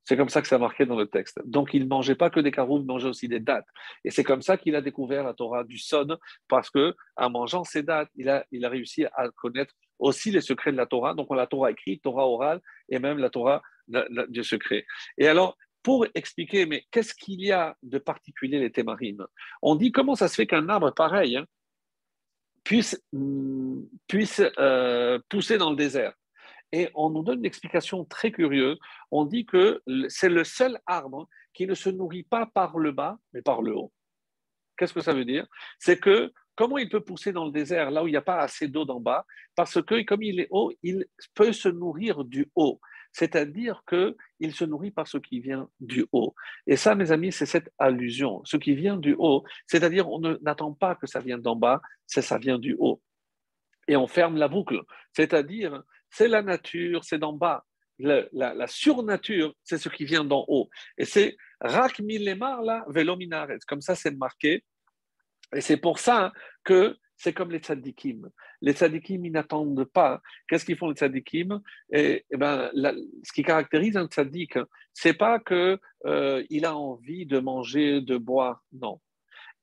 C'est comme ça que c'est marqué dans le texte. Donc, il ne mangeait pas que des caroufs, il mangeait aussi des dates. Et c'est comme ça qu'il a découvert la Torah du Sod, parce que en mangeant ces dates, il a, réussi à connaître aussi les secrets de la Torah. Donc, on a la Torah écrite, Torah orale, et même la Torah du secret. Et alors, pour expliquer, mais qu'est-ce qu'il y a de particulier les témarines? On dit comment ça se fait qu'un arbre pareil hein, puisse, mm, puisse euh, pousser dans le désert. Et on nous donne une explication très curieuse. On dit que c'est le seul arbre qui ne se nourrit pas par le bas, mais par le haut. Qu'est-ce que ça veut dire? C'est que comment il peut pousser dans le désert là où il n'y a pas assez d'eau d'en bas? Parce que comme il est haut, il peut se nourrir du haut. C'est-à-dire qu'il se nourrit par ce qui vient du haut. Et ça, mes amis, c'est cette allusion. Ce qui vient du haut, c'est-à-dire on n'attend pas que ça vienne d'en bas, c'est ça vient du haut. Et on ferme la boucle. C'est-à-dire, c'est la nature, c'est d'en bas. La, surnature, c'est ce qui vient d'en haut. Et c'est Rak Milemar, là, Velominaret. Comme ça, c'est marqué. Et c'est pour ça que c'est comme les tzadikim. Les tzadikim, ils n'attendent pas. Qu'est-ce qu'ils font les tzadikim? Et, eh ben, Ce qui caractérise un tzadik, c'est pas qu'il euh, a envie de manger, de boire. Non.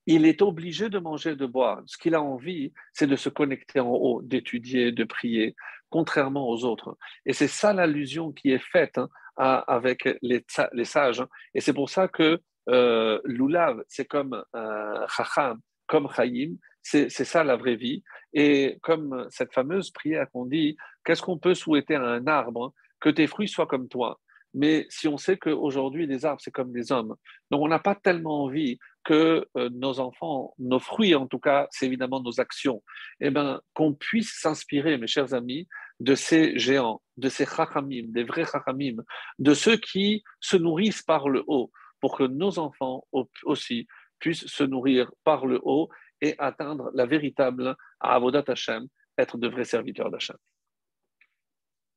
Il est obligé de manger, de boire. Ce qu'il a envie, c'est de se connecter en haut, d'étudier, de prier, contrairement aux autres. Et c'est ça l'allusion qui est faite hein, avec les, les, sages. Hein. Et c'est pour ça que euh, l'oulav, c'est comme euh, chacham, comme chaim, c'est ça la vraie vie. Et comme cette fameuse prière qu'on dit, qu'est-ce qu'on peut souhaiter à un arbre Que tes fruits soient comme toi. Mais si on sait qu'aujourd'hui, les arbres, c'est comme des hommes, donc on n'a pas tellement envie que euh, nos enfants, nos fruits en tout cas, c'est évidemment nos actions, eh bien, qu'on puisse s'inspirer, mes chers amis, de ces géants, de ces chachamim, des vrais chachamim, de ceux qui se nourrissent par le haut, pour que nos enfants aussi puissent se nourrir par le haut et atteindre la véritable Avodat Hashem, être de vrais serviteurs d'Hashem.